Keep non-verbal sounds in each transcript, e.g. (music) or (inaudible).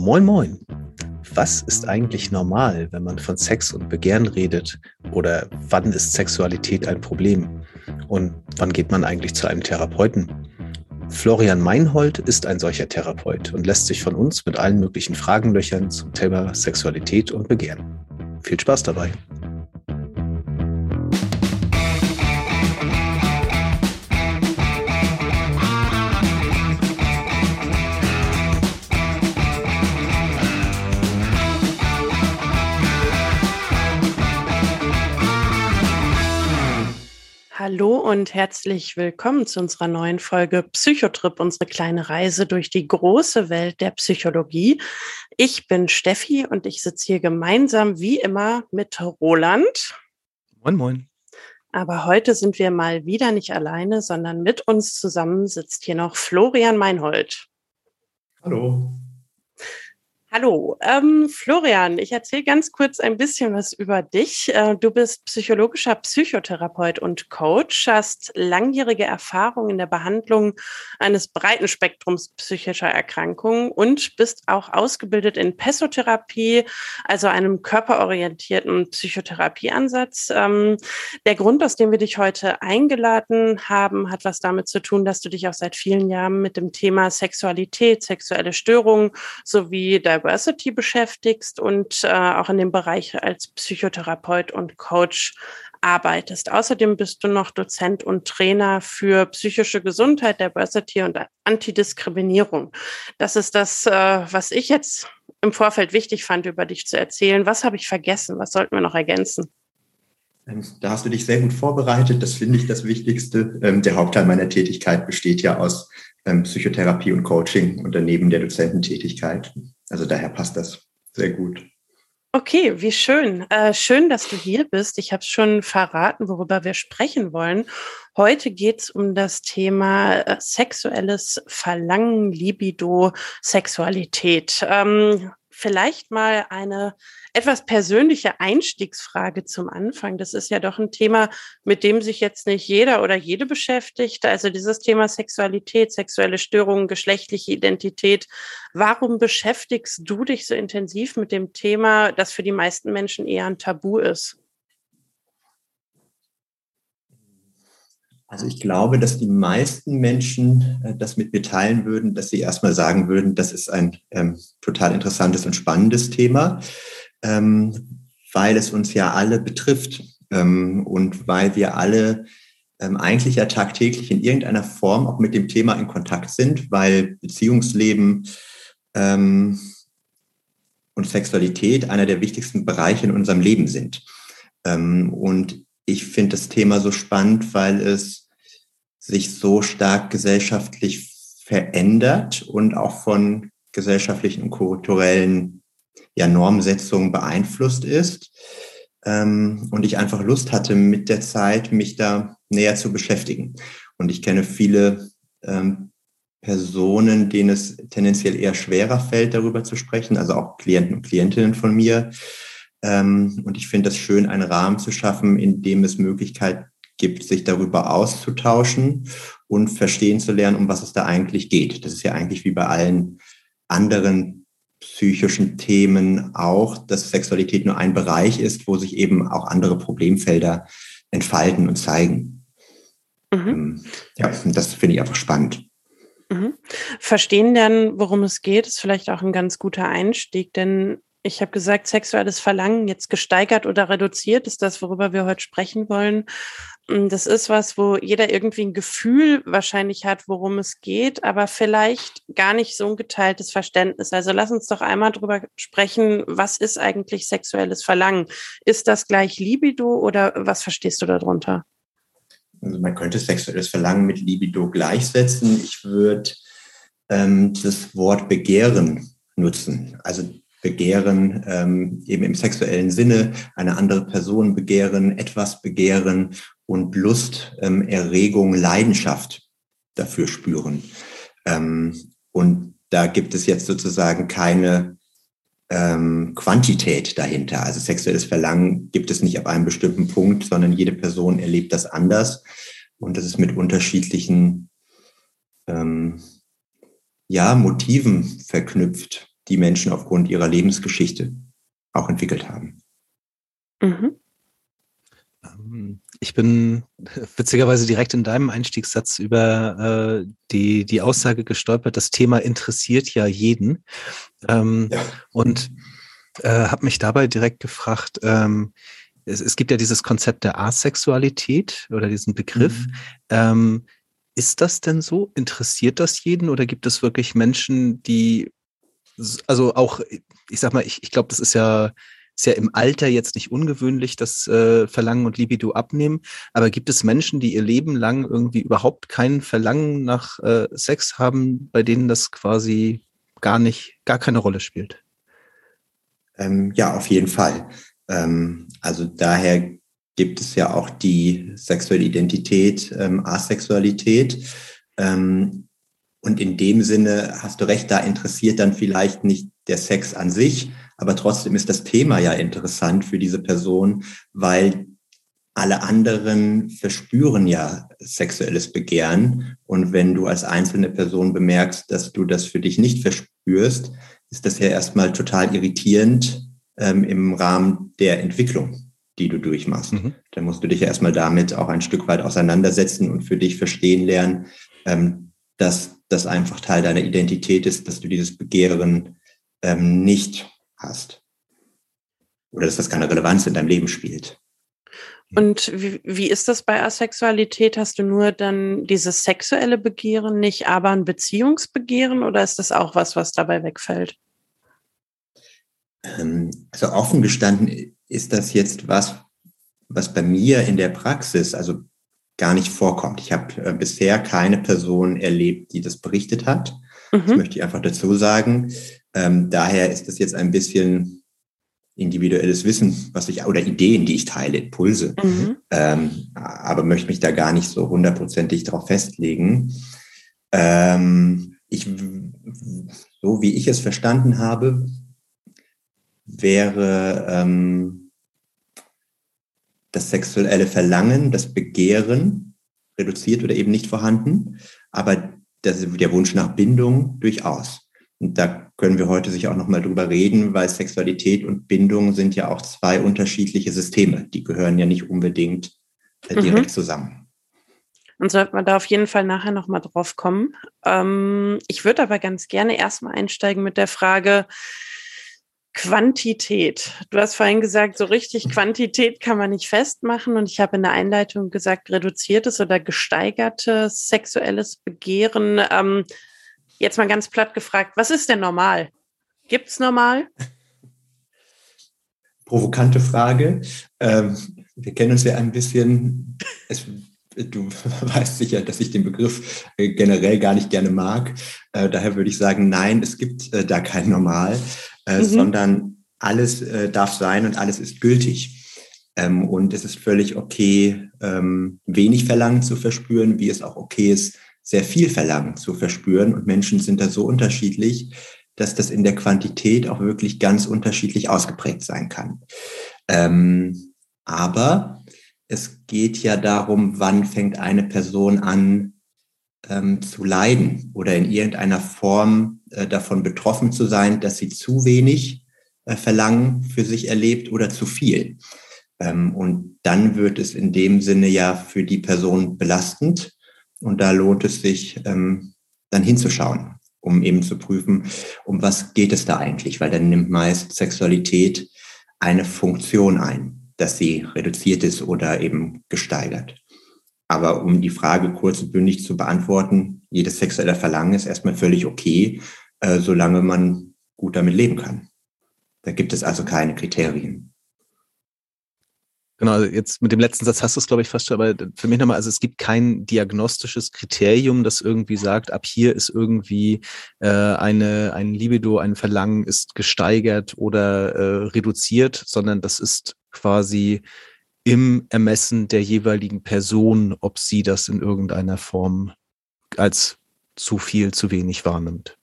Moin Moin. Was ist eigentlich normal, wenn man von Sex und Begehren redet? Oder wann ist Sexualität ein Problem? Und wann geht man eigentlich zu einem Therapeuten? Florian Meinhold ist ein solcher Therapeut und lässt sich von uns mit allen möglichen Fragen löchern zum Thema Sexualität und Begehren. Viel Spaß dabei! Hallo und herzlich willkommen zu unserer neuen Folge Psychotrip, unsere kleine Reise durch die große Welt der Psychologie. Ich bin Steffi und ich sitze hier gemeinsam wie immer mit Roland. Moin, moin. Aber heute sind wir mal wieder nicht alleine, sondern mit uns zusammen sitzt hier noch Florian Meinhold. Hallo. Hallo, ähm, Florian, ich erzähle ganz kurz ein bisschen was über dich. Äh, du bist psychologischer Psychotherapeut und Coach, hast langjährige Erfahrung in der Behandlung eines breiten Spektrums psychischer Erkrankungen und bist auch ausgebildet in Pessotherapie, also einem körperorientierten Psychotherapieansatz. Ähm, der Grund, aus dem wir dich heute eingeladen haben, hat was damit zu tun, dass du dich auch seit vielen Jahren mit dem Thema Sexualität, sexuelle Störungen sowie der Diversity beschäftigst und äh, auch in dem Bereich als Psychotherapeut und Coach arbeitest. Außerdem bist du noch Dozent und Trainer für psychische Gesundheit, Diversity und Antidiskriminierung. Das ist das, äh, was ich jetzt im Vorfeld wichtig fand, über dich zu erzählen. Was habe ich vergessen? Was sollten wir noch ergänzen? Ähm, da hast du dich sehr gut vorbereitet. Das finde ich das Wichtigste. Ähm, der Hauptteil meiner Tätigkeit besteht ja aus ähm, Psychotherapie und Coaching und daneben der Dozententätigkeit. Also daher passt das sehr gut. Okay, wie schön. Äh, schön, dass du hier bist. Ich habe schon verraten, worüber wir sprechen wollen. Heute geht es um das Thema äh, sexuelles Verlangen, Libido, Sexualität. Ähm, vielleicht mal eine etwas persönliche Einstiegsfrage zum Anfang. Das ist ja doch ein Thema, mit dem sich jetzt nicht jeder oder jede beschäftigt. Also dieses Thema Sexualität, sexuelle Störungen, geschlechtliche Identität. Warum beschäftigst du dich so intensiv mit dem Thema, das für die meisten Menschen eher ein Tabu ist? Also ich glaube, dass die meisten Menschen äh, das mit mir teilen würden, dass sie erstmal sagen würden, das ist ein ähm, total interessantes und spannendes Thema ähm, weil es uns ja alle betrifft ähm, und weil wir alle ähm, eigentlich ja tagtäglich in irgendeiner Form auch mit dem Thema in Kontakt sind, weil Beziehungsleben ähm, und Sexualität einer der wichtigsten Bereiche in unserem Leben sind. Ähm, und ich finde das Thema so spannend, weil es sich so stark gesellschaftlich verändert und auch von gesellschaftlichen und kulturellen ja, Normsetzung beeinflusst ist. Ähm, und ich einfach Lust hatte, mit der Zeit mich da näher zu beschäftigen. Und ich kenne viele ähm, Personen, denen es tendenziell eher schwerer fällt, darüber zu sprechen, also auch Klienten und Klientinnen von mir. Ähm, und ich finde es schön, einen Rahmen zu schaffen, in dem es Möglichkeit gibt, sich darüber auszutauschen und verstehen zu lernen, um was es da eigentlich geht. Das ist ja eigentlich wie bei allen anderen psychischen Themen auch, dass Sexualität nur ein Bereich ist, wo sich eben auch andere Problemfelder entfalten und zeigen. Mhm. Ähm, ja, das finde ich einfach spannend. Mhm. Verstehen dann, worum es geht, ist vielleicht auch ein ganz guter Einstieg, denn ich habe gesagt, sexuelles Verlangen jetzt gesteigert oder reduziert ist das, worüber wir heute sprechen wollen. Das ist was, wo jeder irgendwie ein Gefühl wahrscheinlich hat, worum es geht, aber vielleicht gar nicht so ein geteiltes Verständnis. Also lass uns doch einmal drüber sprechen, was ist eigentlich sexuelles Verlangen? Ist das gleich Libido oder was verstehst du darunter? Also man könnte sexuelles Verlangen mit Libido gleichsetzen. Ich würde ähm, das Wort Begehren nutzen. Also begehren, ähm, eben im sexuellen Sinne, eine andere Person begehren, etwas begehren und Lust, ähm, Erregung, Leidenschaft dafür spüren. Ähm, und da gibt es jetzt sozusagen keine ähm, Quantität dahinter. Also sexuelles Verlangen gibt es nicht ab einem bestimmten Punkt, sondern jede Person erlebt das anders. Und das ist mit unterschiedlichen ähm, ja, Motiven verknüpft die Menschen aufgrund ihrer Lebensgeschichte auch entwickelt haben. Mhm. Ähm, ich bin (laughs) witzigerweise direkt in deinem Einstiegssatz über äh, die, die Aussage gestolpert, das Thema interessiert ja jeden. Ähm, ja. Und äh, habe mich dabei direkt gefragt, ähm, es, es, gibt ja dieses Konzept der Asexualität oder diesen Begriff. Mhm. Ähm, ist das denn so? Interessiert das jeden oder gibt es wirklich Menschen, die, also auch, ich sag mal, ich, ich glaube, das ist ja ist ja im Alter jetzt nicht ungewöhnlich, dass äh, Verlangen und Libido abnehmen. Aber gibt es Menschen, die ihr Leben lang irgendwie überhaupt kein Verlangen nach äh, Sex haben, bei denen das quasi gar nicht, gar keine Rolle spielt? Ähm, ja, auf jeden Fall. Ähm, also daher gibt es ja auch die sexuelle Identität, ähm, Asexualität. Ähm, und in dem Sinne hast du recht, da interessiert dann vielleicht nicht der Sex an sich, aber trotzdem ist das Thema ja interessant für diese Person, weil alle anderen verspüren ja sexuelles Begehren. Und wenn du als einzelne Person bemerkst, dass du das für dich nicht verspürst, ist das ja erstmal total irritierend ähm, im Rahmen der Entwicklung, die du durchmachst. Mhm. Dann musst du dich ja erstmal damit auch ein Stück weit auseinandersetzen und für dich verstehen lernen, ähm, dass das einfach Teil deiner Identität ist, dass du dieses Begehren ähm, nicht hast. Oder dass das keine Relevanz in deinem Leben spielt. Und wie, wie ist das bei Asexualität? Hast du nur dann dieses sexuelle Begehren nicht, aber ein Beziehungsbegehren oder ist das auch was, was dabei wegfällt? Ähm, also offen gestanden ist das jetzt was, was bei mir in der Praxis also gar nicht vorkommt. Ich habe äh, bisher keine Person erlebt, die das berichtet hat. Mhm. Das möchte ich einfach dazu sagen. Ähm, daher ist das jetzt ein bisschen individuelles Wissen, was ich, oder Ideen, die ich teile, Impulse. Mhm. Ähm, aber möchte mich da gar nicht so hundertprozentig darauf festlegen. Ähm, ich, so wie ich es verstanden habe, wäre ähm, das sexuelle Verlangen, das Begehren reduziert oder eben nicht vorhanden, aber das, der Wunsch nach Bindung durchaus. Und da können wir heute sich auch nochmal drüber reden, weil Sexualität und Bindung sind ja auch zwei unterschiedliche Systeme. Die gehören ja nicht unbedingt äh, direkt mhm. zusammen. Und sollten wir da auf jeden Fall nachher nochmal drauf kommen. Ähm, ich würde aber ganz gerne erstmal einsteigen mit der Frage, Quantität. Du hast vorhin gesagt, so richtig Quantität kann man nicht festmachen. Und ich habe in der Einleitung gesagt, reduziertes oder gesteigertes sexuelles Begehren. Ähm, Jetzt mal ganz platt gefragt, was ist denn normal? Gibt es normal? Provokante Frage. Ähm, wir kennen uns ja ein bisschen. Es, du (laughs) weißt sicher, dass ich den Begriff äh, generell gar nicht gerne mag. Äh, daher würde ich sagen, nein, es gibt äh, da kein Normal, äh, mhm. sondern alles äh, darf sein und alles ist gültig. Ähm, und es ist völlig okay, ähm, wenig Verlangen zu verspüren, wie es auch okay ist, sehr viel Verlangen zu verspüren. Und Menschen sind da so unterschiedlich, dass das in der Quantität auch wirklich ganz unterschiedlich ausgeprägt sein kann. Ähm, aber es geht ja darum, wann fängt eine Person an ähm, zu leiden oder in irgendeiner Form äh, davon betroffen zu sein, dass sie zu wenig äh, Verlangen für sich erlebt oder zu viel. Ähm, und dann wird es in dem Sinne ja für die Person belastend und da lohnt es sich, ähm, dann hinzuschauen, um eben zu prüfen, um was geht es da eigentlich, weil dann nimmt meist Sexualität eine Funktion ein, dass sie reduziert ist oder eben gesteigert. Aber um die Frage kurz und bündig zu beantworten, jedes sexuelle Verlangen ist erstmal völlig okay, äh, solange man gut damit leben kann. Da gibt es also keine Kriterien. Genau, also jetzt mit dem letzten Satz hast du es, glaube ich, fast schon, aber für mich nochmal, also es gibt kein diagnostisches Kriterium, das irgendwie sagt, ab hier ist irgendwie äh, eine, ein Libido, ein Verlangen ist gesteigert oder äh, reduziert, sondern das ist quasi im Ermessen der jeweiligen Person, ob sie das in irgendeiner Form als zu viel, zu wenig wahrnimmt.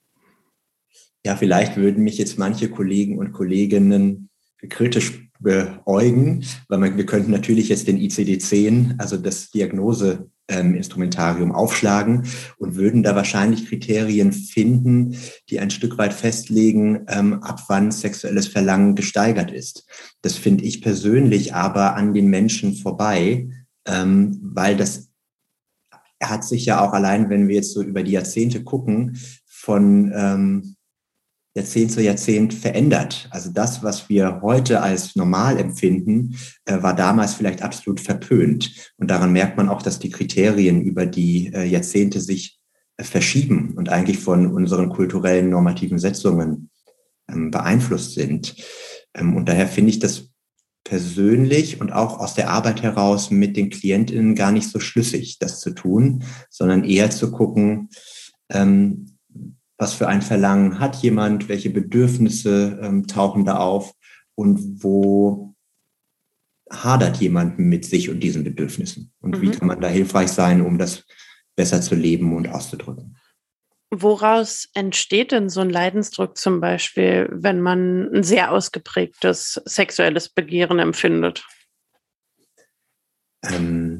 Ja, vielleicht würden mich jetzt manche Kollegen und Kolleginnen kritisch beäugen, weil man, wir könnten natürlich jetzt den ICD-10, also das Diagnose ähm, Instrumentarium aufschlagen und würden da wahrscheinlich Kriterien finden, die ein Stück weit festlegen, ähm, ab wann sexuelles Verlangen gesteigert ist. Das finde ich persönlich aber an den Menschen vorbei, ähm, weil das hat sich ja auch allein, wenn wir jetzt so über die Jahrzehnte gucken, von ähm, Jahrzehnt zu Jahrzehnt verändert. Also das, was wir heute als normal empfinden, äh, war damals vielleicht absolut verpönt. Und daran merkt man auch, dass die Kriterien über die äh, Jahrzehnte sich äh, verschieben und eigentlich von unseren kulturellen normativen Setzungen ähm, beeinflusst sind. Ähm, und daher finde ich das persönlich und auch aus der Arbeit heraus mit den Klientinnen gar nicht so schlüssig, das zu tun, sondern eher zu gucken, ähm, was für ein Verlangen hat jemand, welche Bedürfnisse ähm, tauchen da auf und wo hadert jemand mit sich und diesen Bedürfnissen und mhm. wie kann man da hilfreich sein, um das besser zu leben und auszudrücken. Woraus entsteht denn so ein Leidensdruck zum Beispiel, wenn man ein sehr ausgeprägtes sexuelles Begehren empfindet? Ähm,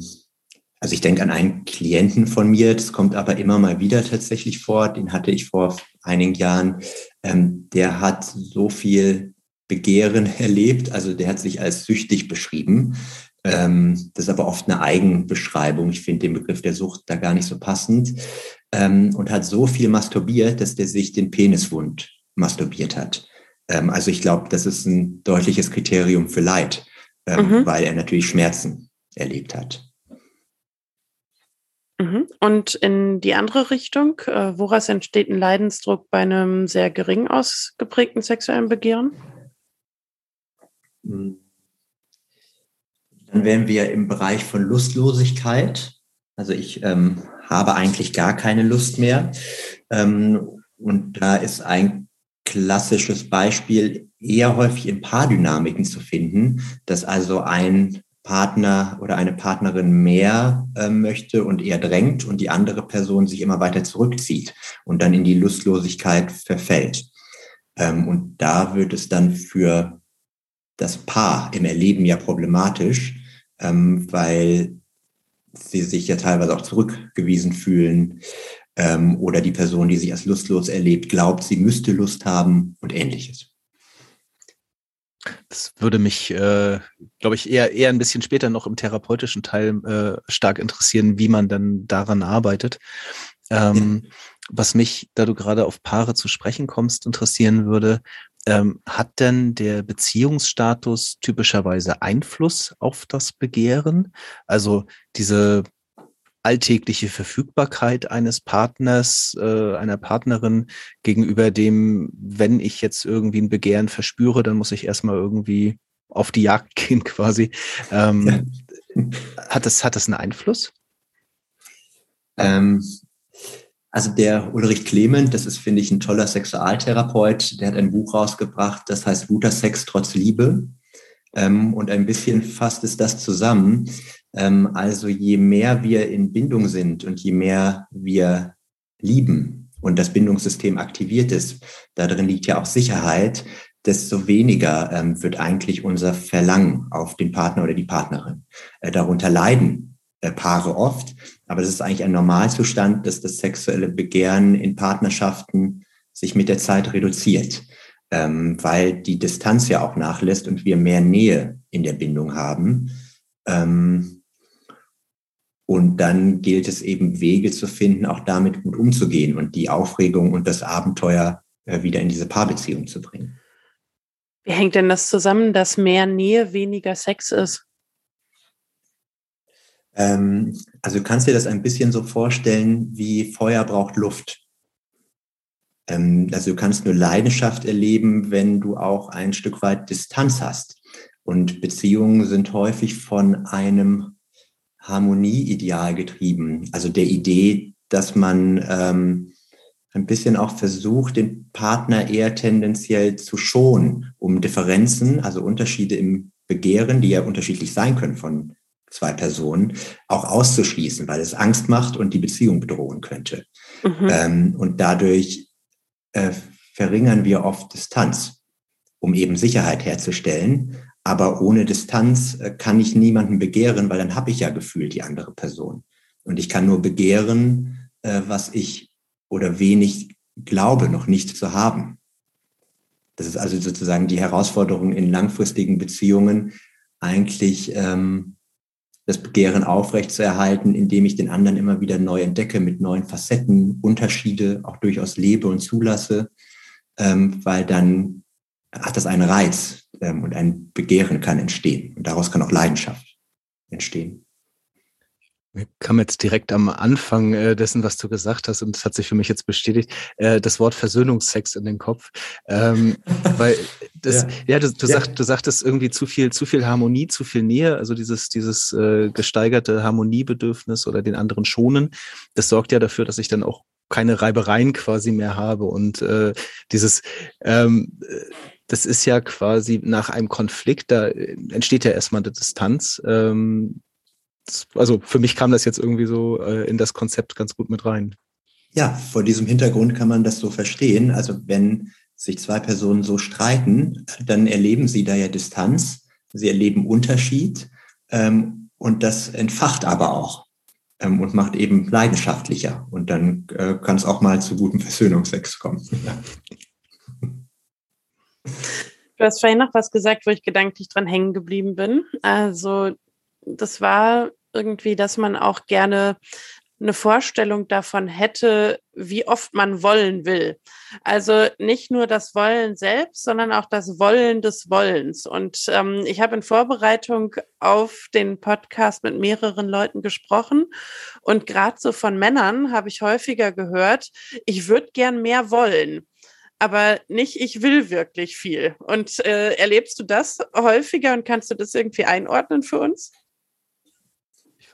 also ich denke an einen Klienten von mir, das kommt aber immer mal wieder tatsächlich vor, den hatte ich vor einigen Jahren, ähm, der hat so viel Begehren (laughs) erlebt, also der hat sich als süchtig beschrieben. Ähm, das ist aber oft eine Eigenbeschreibung. Ich finde den Begriff der Sucht da gar nicht so passend. Ähm, und hat so viel masturbiert, dass der sich den Peniswund masturbiert hat. Ähm, also ich glaube, das ist ein deutliches Kriterium für Leid, ähm, mhm. weil er natürlich Schmerzen erlebt hat. Mhm. Und in die andere Richtung, äh, woraus entsteht ein Leidensdruck bei einem sehr gering ausgeprägten sexuellen Begehren? Hm. Dann wären wir im Bereich von Lustlosigkeit. Also ich ähm, habe eigentlich gar keine Lust mehr. Ähm, und da ist ein klassisches Beispiel eher häufig in Paardynamiken zu finden, dass also ein Partner oder eine Partnerin mehr äh, möchte und eher drängt und die andere Person sich immer weiter zurückzieht und dann in die Lustlosigkeit verfällt. Ähm, und da wird es dann für das Paar im Erleben ja problematisch, ähm, weil sie sich ja teilweise auch zurückgewiesen fühlen ähm, oder die Person, die sich als lustlos erlebt, glaubt, sie müsste Lust haben und ähnliches. Das würde mich, äh, glaube ich, eher, eher ein bisschen später noch im therapeutischen Teil äh, stark interessieren, wie man dann daran arbeitet. Ähm, ja. Was mich, da du gerade auf Paare zu sprechen kommst, interessieren würde, ähm, hat denn der Beziehungsstatus typischerweise Einfluss auf das Begehren? Also diese alltägliche Verfügbarkeit eines Partners, äh, einer Partnerin gegenüber dem, wenn ich jetzt irgendwie ein Begehren verspüre, dann muss ich erstmal irgendwie auf die Jagd (laughs) gehen quasi. Ähm, ja. Hat das, hat das einen Einfluss? Ähm, also der Ulrich Clement, das ist, finde ich, ein toller Sexualtherapeut, der hat ein Buch rausgebracht, das heißt Guter Sex trotz Liebe. Ähm, und ein bisschen fasst es das zusammen. Ähm, also je mehr wir in Bindung sind und je mehr wir lieben und das Bindungssystem aktiviert ist, darin liegt ja auch Sicherheit, desto weniger ähm, wird eigentlich unser Verlangen auf den Partner oder die Partnerin. Äh, darunter leiden äh, Paare oft, aber das ist eigentlich ein Normalzustand, dass das sexuelle Begehren in Partnerschaften sich mit der Zeit reduziert, ähm, weil die Distanz ja auch nachlässt und wir mehr Nähe in der Bindung haben. Ähm, und dann gilt es eben Wege zu finden, auch damit gut umzugehen und die Aufregung und das Abenteuer äh, wieder in diese Paarbeziehung zu bringen. Wie hängt denn das zusammen, dass mehr Nähe weniger Sex ist? Ähm, also du kannst dir das ein bisschen so vorstellen, wie Feuer braucht Luft. Ähm, also du kannst nur Leidenschaft erleben, wenn du auch ein Stück weit Distanz hast. Und Beziehungen sind häufig von einem Harmonieideal getrieben, also der Idee, dass man ähm, ein bisschen auch versucht, den Partner eher tendenziell zu schonen, um Differenzen, also Unterschiede im Begehren, die ja unterschiedlich sein können von zwei Personen, auch auszuschließen, weil es Angst macht und die Beziehung bedrohen könnte. Mhm. Ähm, und dadurch äh, verringern wir oft Distanz, um eben Sicherheit herzustellen. Aber ohne Distanz äh, kann ich niemanden begehren, weil dann habe ich ja gefühlt die andere Person. Und ich kann nur begehren, äh, was ich oder wenig glaube, noch nicht zu haben. Das ist also sozusagen die Herausforderung in langfristigen Beziehungen, eigentlich ähm, das Begehren aufrechtzuerhalten, indem ich den anderen immer wieder neu entdecke mit neuen Facetten, Unterschiede auch durchaus lebe und zulasse, ähm, weil dann hat das einen Reiz ähm, und ein Begehren kann entstehen und daraus kann auch Leidenschaft entstehen. Kam jetzt direkt am Anfang äh, dessen, was du gesagt hast, und es hat sich für mich jetzt bestätigt, äh, das Wort Versöhnungsex in den Kopf. Ähm, (laughs) weil das, ja, ja du, du, ja. Sag, du sagtest irgendwie zu viel, zu viel Harmonie, zu viel Nähe, also dieses, dieses äh, gesteigerte Harmoniebedürfnis oder den anderen schonen, das sorgt ja dafür, dass ich dann auch keine Reibereien quasi mehr habe und äh, dieses ähm, das ist ja quasi nach einem Konflikt, da entsteht ja erstmal eine Distanz. Ähm, also für mich kam das jetzt irgendwie so äh, in das Konzept ganz gut mit rein. Ja, vor diesem Hintergrund kann man das so verstehen. Also wenn sich zwei Personen so streiten, dann erleben sie da ja Distanz, sie erleben Unterschied ähm, und das entfacht aber auch ähm, und macht eben leidenschaftlicher. Und dann äh, kann es auch mal zu gutem Versöhnungsex kommen. (laughs) Du hast vorhin noch was gesagt, wo ich gedanklich dran hängen geblieben bin. Also das war irgendwie, dass man auch gerne eine Vorstellung davon hätte, wie oft man wollen will. Also nicht nur das Wollen selbst, sondern auch das Wollen des Wollens. Und ähm, ich habe in Vorbereitung auf den Podcast mit mehreren Leuten gesprochen und gerade so von Männern habe ich häufiger gehört, ich würde gern mehr wollen. Aber nicht, ich will wirklich viel. Und äh, erlebst du das häufiger und kannst du das irgendwie einordnen für uns?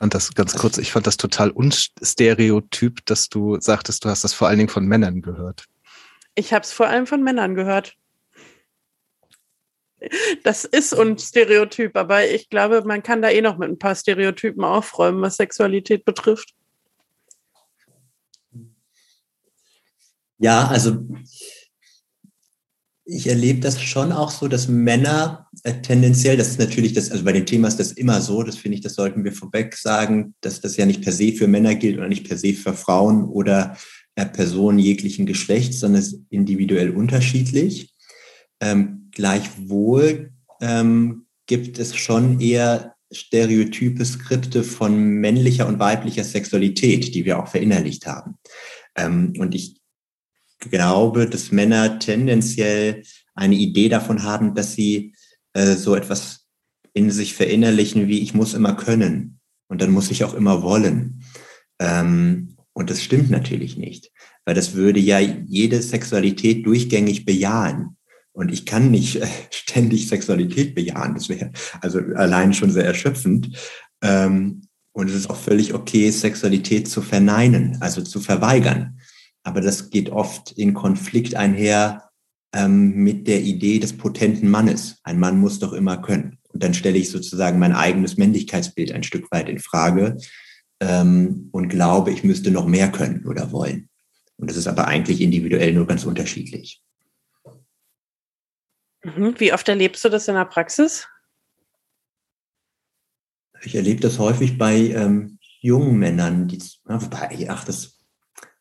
Ich fand das ganz kurz, ich fand das total unstereotyp, dass du sagtest, du hast das vor allen Dingen von Männern gehört. Ich habe es vor allem von Männern gehört. Das ist unstereotyp, aber ich glaube, man kann da eh noch mit ein paar Stereotypen aufräumen, was Sexualität betrifft. Ja, also ich erlebe das schon auch so, dass Männer äh, tendenziell, das ist natürlich das, also bei dem Thema ist das immer so, das finde ich, das sollten wir vorweg sagen, dass das ja nicht per se für Männer gilt oder nicht per se für Frauen oder äh, Personen jeglichen Geschlechts, sondern es ist individuell unterschiedlich. Ähm, gleichwohl ähm, gibt es schon eher stereotype Skripte von männlicher und weiblicher Sexualität, die wir auch verinnerlicht haben. Ähm, und ich glaube, dass Männer tendenziell eine Idee davon haben, dass sie äh, so etwas in sich verinnerlichen, wie ich muss immer können und dann muss ich auch immer wollen. Ähm, und das stimmt natürlich nicht, weil das würde ja jede Sexualität durchgängig bejahen. Und ich kann nicht äh, (laughs) ständig Sexualität bejahen. Das wäre also allein schon sehr erschöpfend. Ähm, und es ist auch völlig okay, Sexualität zu verneinen, also zu verweigern. Aber das geht oft in Konflikt einher ähm, mit der Idee des potenten Mannes. Ein Mann muss doch immer können. Und dann stelle ich sozusagen mein eigenes Männlichkeitsbild ein Stück weit in Frage ähm, und glaube, ich müsste noch mehr können oder wollen. Und das ist aber eigentlich individuell nur ganz unterschiedlich. Mhm. Wie oft erlebst du das in der Praxis? Ich erlebe das häufig bei ähm, jungen Männern, die, ach, das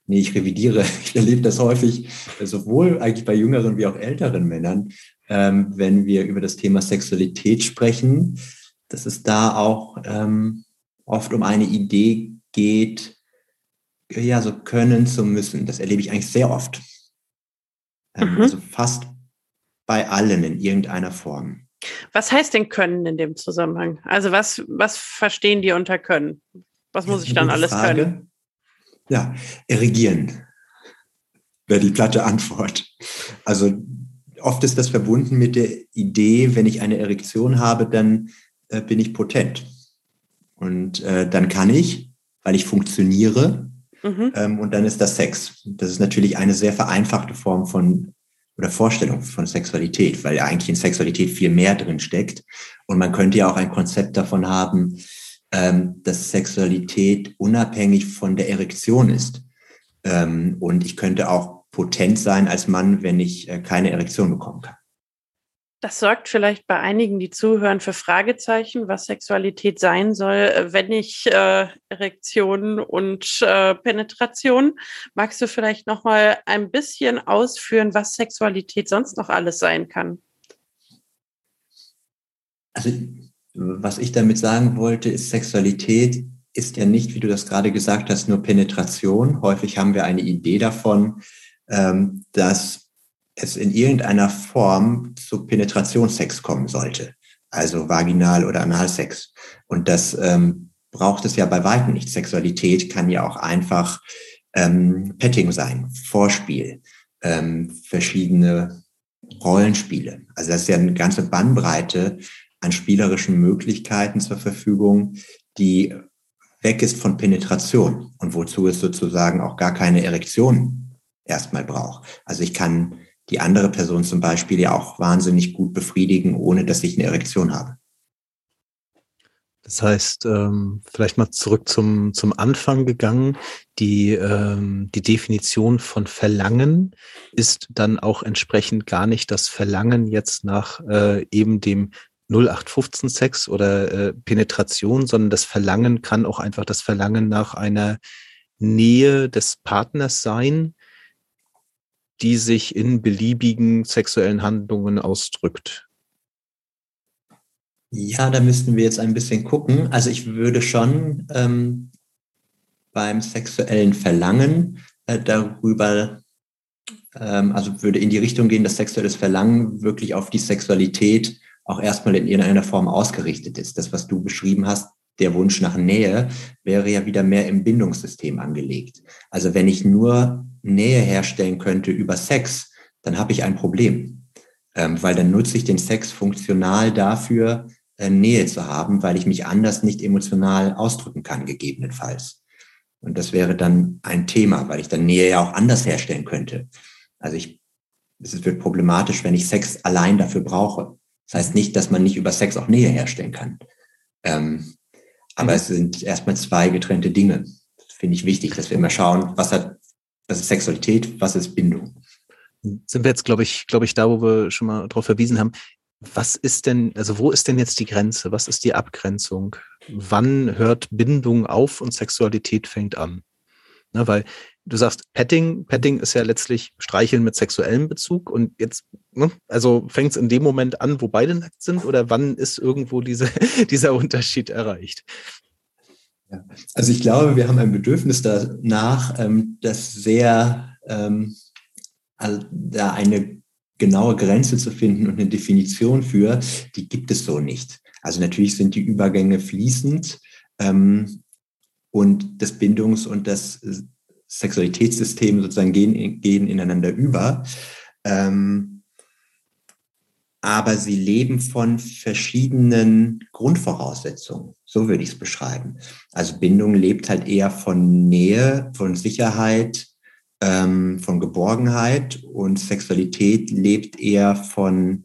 Nee, ich revidiere. (laughs) Ich erlebe das häufig, sowohl eigentlich bei jüngeren wie auch älteren Männern, ähm, wenn wir über das Thema Sexualität sprechen, dass es da auch ähm, oft um eine Idee geht, ja, so können zu müssen. Das erlebe ich eigentlich sehr oft. Ähm, mhm. Also fast bei allen in irgendeiner Form. Was heißt denn können in dem Zusammenhang? Also was, was verstehen die unter können? Was muss ich dann alles Frage. können? Ja, erregieren wäre die platte Antwort. Also oft ist das verbunden mit der Idee, wenn ich eine Erektion habe, dann äh, bin ich potent. Und äh, dann kann ich, weil ich funktioniere, mhm. ähm, und dann ist das Sex. Das ist natürlich eine sehr vereinfachte Form von oder Vorstellung von Sexualität, weil eigentlich in Sexualität viel mehr drin steckt. Und man könnte ja auch ein Konzept davon haben, ähm, dass Sexualität unabhängig von der Erektion ist. Ähm, und ich könnte auch potent sein als Mann, wenn ich äh, keine Erektion bekommen kann. Das sorgt vielleicht bei einigen, die zuhören, für Fragezeichen, was Sexualität sein soll, äh, wenn nicht äh, Erektion und äh, Penetration. Magst du vielleicht noch mal ein bisschen ausführen, was Sexualität sonst noch alles sein kann? Also, was ich damit sagen wollte, ist, Sexualität ist ja nicht, wie du das gerade gesagt hast, nur Penetration. Häufig haben wir eine Idee davon, ähm, dass es in irgendeiner Form zu Penetrationssex kommen sollte, also Vaginal- oder Analsex. Und das ähm, braucht es ja bei weitem nicht. Sexualität kann ja auch einfach ähm, Petting sein, Vorspiel, verschiedene Rollenspiele. Also das ist ja eine ganze Bandbreite an spielerischen Möglichkeiten zur Verfügung, die weg ist von Penetration und wozu es sozusagen auch gar keine Erektion erstmal braucht. Also ich kann die andere Person zum Beispiel ja auch wahnsinnig gut befriedigen, ohne dass ich eine Erektion habe. Das heißt, ähm, vielleicht mal zurück zum, zum Anfang gegangen. Die, ähm, die Definition von Verlangen ist dann auch entsprechend gar nicht das Verlangen jetzt nach äh, eben dem 0815 Sex oder äh, Penetration, sondern das Verlangen kann auch einfach das Verlangen nach einer Nähe des Partners sein, die sich in beliebigen sexuellen Handlungen ausdrückt? Ja, da müssten wir jetzt ein bisschen gucken. Also ich würde schon ähm, beim sexuellen Verlangen äh, darüber, ähm, also würde in die Richtung gehen, dass sexuelles Verlangen wirklich auf die Sexualität auch erstmal in irgendeiner Form ausgerichtet ist. Das, was du beschrieben hast, der Wunsch nach Nähe, wäre ja wieder mehr im Bindungssystem angelegt. Also wenn ich nur Nähe herstellen könnte über Sex, dann habe ich ein Problem. Ähm, weil dann nutze ich den Sex funktional dafür, äh, Nähe zu haben, weil ich mich anders nicht emotional ausdrücken kann, gegebenenfalls. Und das wäre dann ein Thema, weil ich dann Nähe ja auch anders herstellen könnte. Also ich, es wird problematisch, wenn ich Sex allein dafür brauche. Das heißt nicht, dass man nicht über Sex auch Nähe herstellen kann. Ähm, aber mhm. es sind erstmal zwei getrennte Dinge. Das finde ich wichtig, dass wir immer schauen, was hat was ist Sexualität, was ist Bindung? Sind wir jetzt, glaube ich, glaube ich, da, wo wir schon mal darauf verwiesen haben. Was ist denn, also wo ist denn jetzt die Grenze? Was ist die Abgrenzung? Wann hört Bindung auf und Sexualität fängt an? Na, weil du sagst, Petting, Petting ist ja letztlich Streicheln mit sexuellem Bezug und jetzt, ne, also fängt es in dem Moment an, wo beide nackt sind oder wann ist irgendwo diese, (laughs) dieser Unterschied erreicht? Ja. Also ich glaube, wir haben ein Bedürfnis danach, ähm, das sehr, ähm, also da eine genaue Grenze zu finden und eine Definition für, die gibt es so nicht. Also natürlich sind die Übergänge fließend ähm, und das Bindungs- und das Sexualitätssystem sozusagen gehen, gehen ineinander über. Ähm, aber sie leben von verschiedenen Grundvoraussetzungen. So würde ich es beschreiben. Also Bindung lebt halt eher von Nähe, von Sicherheit, ähm, von Geborgenheit und Sexualität lebt eher von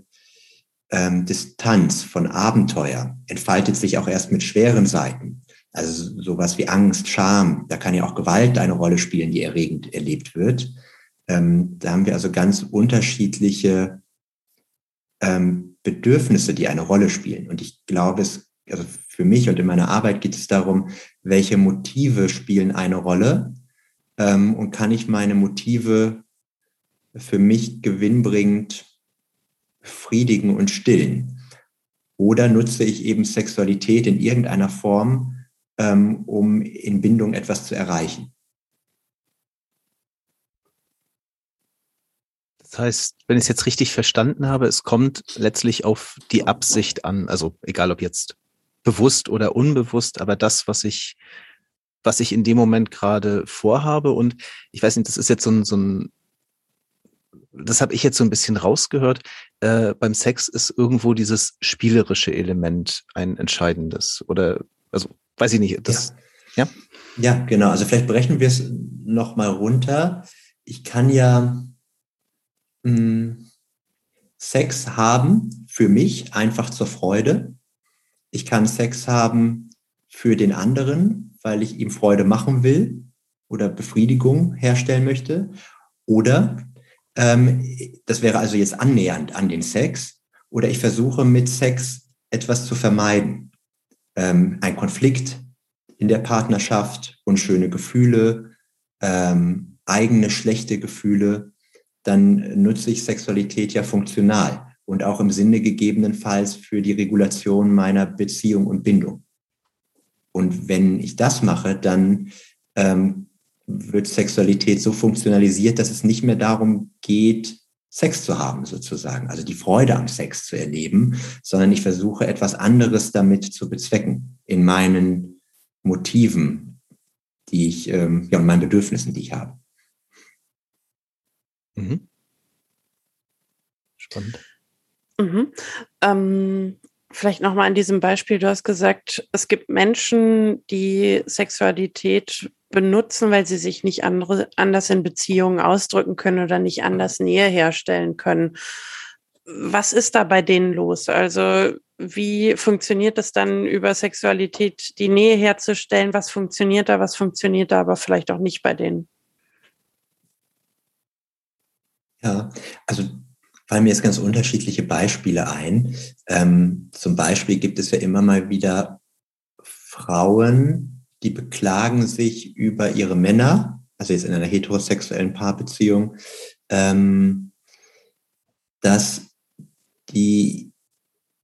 ähm, Distanz, von Abenteuer, entfaltet sich auch erst mit schweren Seiten. Also sowas wie Angst, Scham, da kann ja auch Gewalt eine Rolle spielen, die erregend erlebt wird. Ähm, da haben wir also ganz unterschiedliche ähm, Bedürfnisse, die eine Rolle spielen. Und ich glaube, es, also für mich und in meiner Arbeit geht es darum, welche Motive spielen eine Rolle ähm, und kann ich meine Motive für mich gewinnbringend befriedigen und stillen. Oder nutze ich eben Sexualität in irgendeiner Form, ähm, um in Bindung etwas zu erreichen. Das heißt, wenn ich es jetzt richtig verstanden habe, es kommt letztlich auf die Absicht an, also egal ob jetzt bewusst oder unbewusst, aber das, was ich, was ich in dem Moment gerade vorhabe. Und ich weiß nicht, das ist jetzt so ein, so ein das habe ich jetzt so ein bisschen rausgehört. Äh, beim Sex ist irgendwo dieses spielerische Element ein entscheidendes. Oder, also, weiß ich nicht. Das, ja. ja? Ja, genau. Also vielleicht brechen wir es nochmal runter. Ich kann ja Sex haben für mich einfach zur Freude. Ich kann Sex haben für den anderen, weil ich ihm Freude machen will oder Befriedigung herstellen möchte. Oder ähm, das wäre also jetzt annähernd an den Sex. oder ich versuche mit Sex etwas zu vermeiden. Ähm, ein Konflikt in der Partnerschaft, unschöne Gefühle, ähm, eigene schlechte Gefühle, dann nutze ich Sexualität ja funktional und auch im Sinne gegebenenfalls für die Regulation meiner Beziehung und Bindung. Und wenn ich das mache, dann ähm, wird Sexualität so funktionalisiert, dass es nicht mehr darum geht, Sex zu haben sozusagen, also die Freude am Sex zu erleben, sondern ich versuche etwas anderes damit zu bezwecken in meinen Motiven, die ich, ähm, ja, und meinen Bedürfnissen, die ich habe. Mhm. Spannend. Mhm. Ähm, vielleicht nochmal an diesem Beispiel, du hast gesagt, es gibt Menschen, die Sexualität benutzen, weil sie sich nicht andere, anders in Beziehungen ausdrücken können oder nicht anders Nähe herstellen können. Was ist da bei denen los? Also wie funktioniert es dann über Sexualität, die Nähe herzustellen? Was funktioniert da, was funktioniert da aber vielleicht auch nicht bei denen? Ja, also fallen mir jetzt ganz unterschiedliche Beispiele ein. Ähm, zum Beispiel gibt es ja immer mal wieder Frauen, die beklagen sich über ihre Männer, also jetzt in einer heterosexuellen Paarbeziehung, ähm, dass die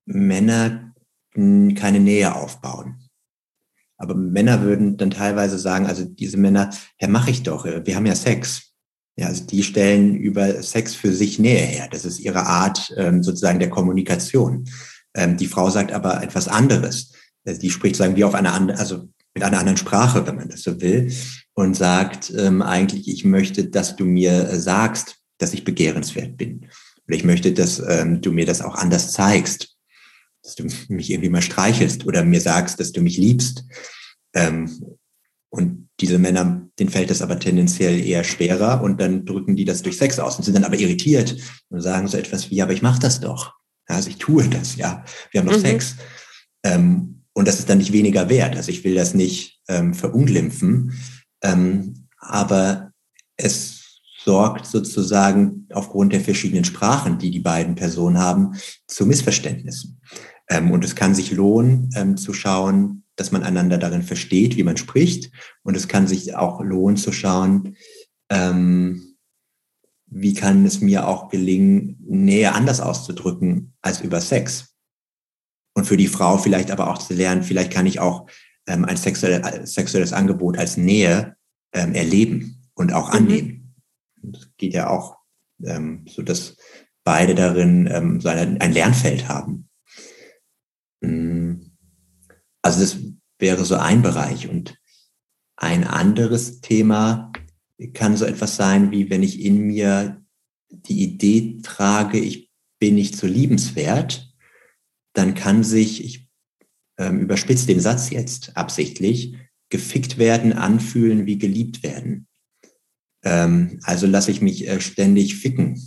Männer keine Nähe aufbauen. Aber Männer würden dann teilweise sagen, also diese Männer, ja, mache ich doch, wir haben ja Sex. Ja, also die stellen über Sex für sich Nähe her. Das ist ihre Art ähm, sozusagen der Kommunikation. Ähm, die Frau sagt aber etwas anderes. Die spricht sagen wie auf einer anderen, also mit einer anderen Sprache, wenn man das so will, und sagt ähm, eigentlich, ich möchte, dass du mir äh, sagst, dass ich begehrenswert bin. Oder ich möchte, dass ähm, du mir das auch anders zeigst, dass du mich irgendwie mal streichelst oder mir sagst, dass du mich liebst. Ähm, und diese Männer, denen fällt das aber tendenziell eher schwerer und dann drücken die das durch Sex aus und sind dann aber irritiert und sagen so etwas wie, aber ich mache das doch. Also ich tue das, ja. Wir haben doch mhm. Sex. Ähm, und das ist dann nicht weniger wert. Also ich will das nicht ähm, verunglimpfen, ähm, aber es sorgt sozusagen aufgrund der verschiedenen Sprachen, die die beiden Personen haben, zu Missverständnissen. Ähm, und es kann sich lohnen, ähm, zu schauen, dass man einander darin versteht, wie man spricht. Und es kann sich auch lohnen zu schauen, ähm, wie kann es mir auch gelingen, Nähe anders auszudrücken als über Sex und für die Frau vielleicht aber auch zu lernen, vielleicht kann ich auch ähm, ein sexuelle, sexuelles Angebot als Nähe ähm, erleben und auch mhm. annehmen. Das geht ja auch, ähm, so dass beide darin ähm, so ein, ein Lernfeld haben. Mm. Also das wäre so ein Bereich und ein anderes Thema kann so etwas sein, wie wenn ich in mir die Idee trage, ich bin nicht so liebenswert, dann kann sich, ich ähm, überspitze den Satz jetzt absichtlich, gefickt werden, anfühlen wie geliebt werden. Ähm, also lasse ich mich äh, ständig ficken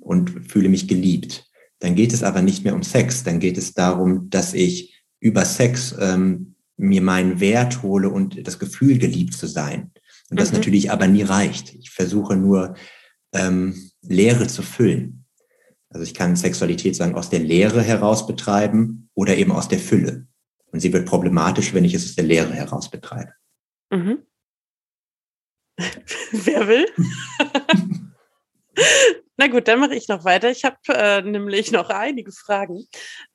und fühle mich geliebt. Dann geht es aber nicht mehr um Sex, dann geht es darum, dass ich über Sex ähm, mir meinen Wert hole und das Gefühl, geliebt zu sein. Und das mhm. natürlich aber nie reicht. Ich versuche nur, ähm, Leere zu füllen. Also ich kann Sexualität sagen aus der Leere heraus betreiben oder eben aus der Fülle. Und sie wird problematisch, wenn ich es aus der Leere heraus betreibe. Mhm. (laughs) Wer will? (laughs) Na gut, dann mache ich noch weiter. Ich habe äh, nämlich noch einige Fragen.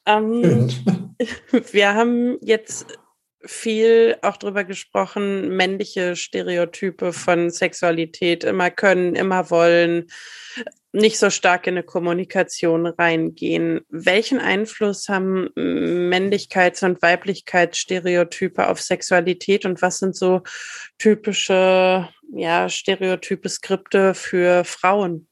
Ähm, (laughs) wir haben jetzt viel auch darüber gesprochen, männliche Stereotype von Sexualität, immer können, immer wollen, nicht so stark in eine Kommunikation reingehen. Welchen Einfluss haben Männlichkeits- und Weiblichkeitsstereotype auf Sexualität und was sind so typische ja, Stereotype, Skripte für Frauen?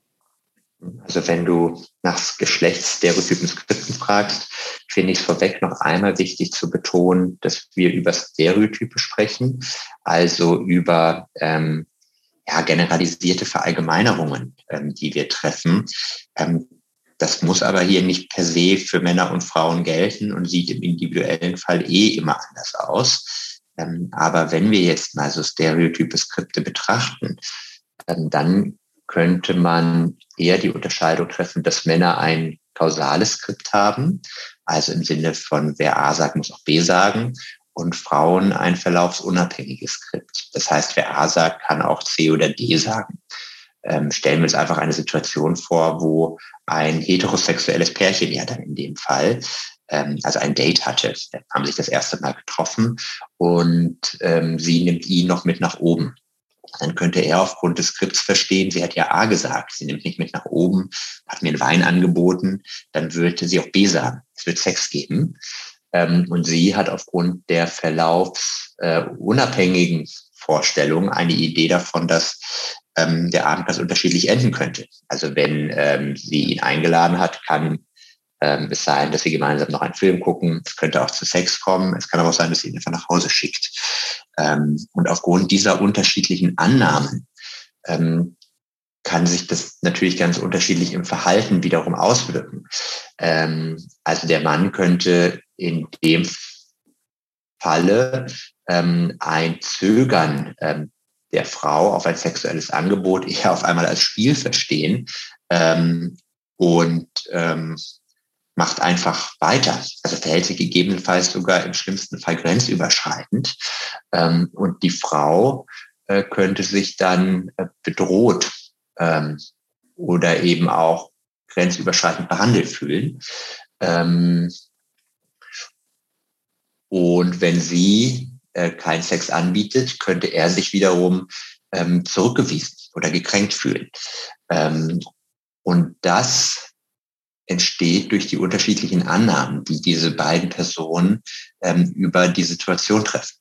Also wenn du nach Geschlechtsstereotypen Skripten fragst, finde ich es vorweg noch einmal wichtig zu betonen, dass wir über Stereotype sprechen, also über ähm, ja, generalisierte Verallgemeinerungen, ähm, die wir treffen. Ähm, das muss aber hier nicht per se für Männer und Frauen gelten und sieht im individuellen Fall eh immer anders aus. Ähm, aber wenn wir jetzt mal so stereotype Skripte betrachten, ähm, dann könnte man eher die Unterscheidung treffen, dass Männer ein kausales Skript haben, also im Sinne von wer A sagt, muss auch B sagen, und Frauen ein verlaufsunabhängiges Skript. Das heißt, wer A sagt, kann auch C oder D sagen. Ähm, stellen wir uns einfach eine Situation vor, wo ein heterosexuelles Pärchen ja dann in dem Fall, ähm, also ein Date hatte, haben sich das erste Mal getroffen und ähm, sie nimmt ihn noch mit nach oben dann könnte er aufgrund des Skripts verstehen, sie hat ja A gesagt, sie nimmt mich mit nach oben, hat mir einen Wein angeboten, dann würde sie auch B sagen, es wird Sex geben. Ähm, und sie hat aufgrund der verlaufsunabhängigen äh, Vorstellung eine Idee davon, dass ähm, der Abend ganz unterschiedlich enden könnte. Also wenn ähm, sie ihn eingeladen hat, kann ähm, es sein, dass sie gemeinsam noch einen Film gucken. Es könnte auch zu Sex kommen. Es kann aber auch sein, dass sie ihn einfach nach Hause schickt. Ähm, und aufgrund dieser unterschiedlichen Annahmen ähm, kann sich das natürlich ganz unterschiedlich im Verhalten wiederum auswirken. Ähm, also der Mann könnte in dem Falle ähm, ein Zögern ähm, der Frau auf ein sexuelles Angebot eher auf einmal als Spiel verstehen und ähm, macht einfach weiter. Also verhält sich gegebenenfalls sogar im schlimmsten Fall grenzüberschreitend. Ähm, und die Frau äh, könnte sich dann äh, bedroht ähm, oder eben auch grenzüberschreitend behandelt fühlen. Ähm, und wenn sie äh, keinen Sex anbietet, könnte er sich wiederum ähm, zurückgewiesen oder gekränkt fühlen. Ähm, und das entsteht durch die unterschiedlichen Annahmen, die diese beiden Personen ähm, über die Situation treffen.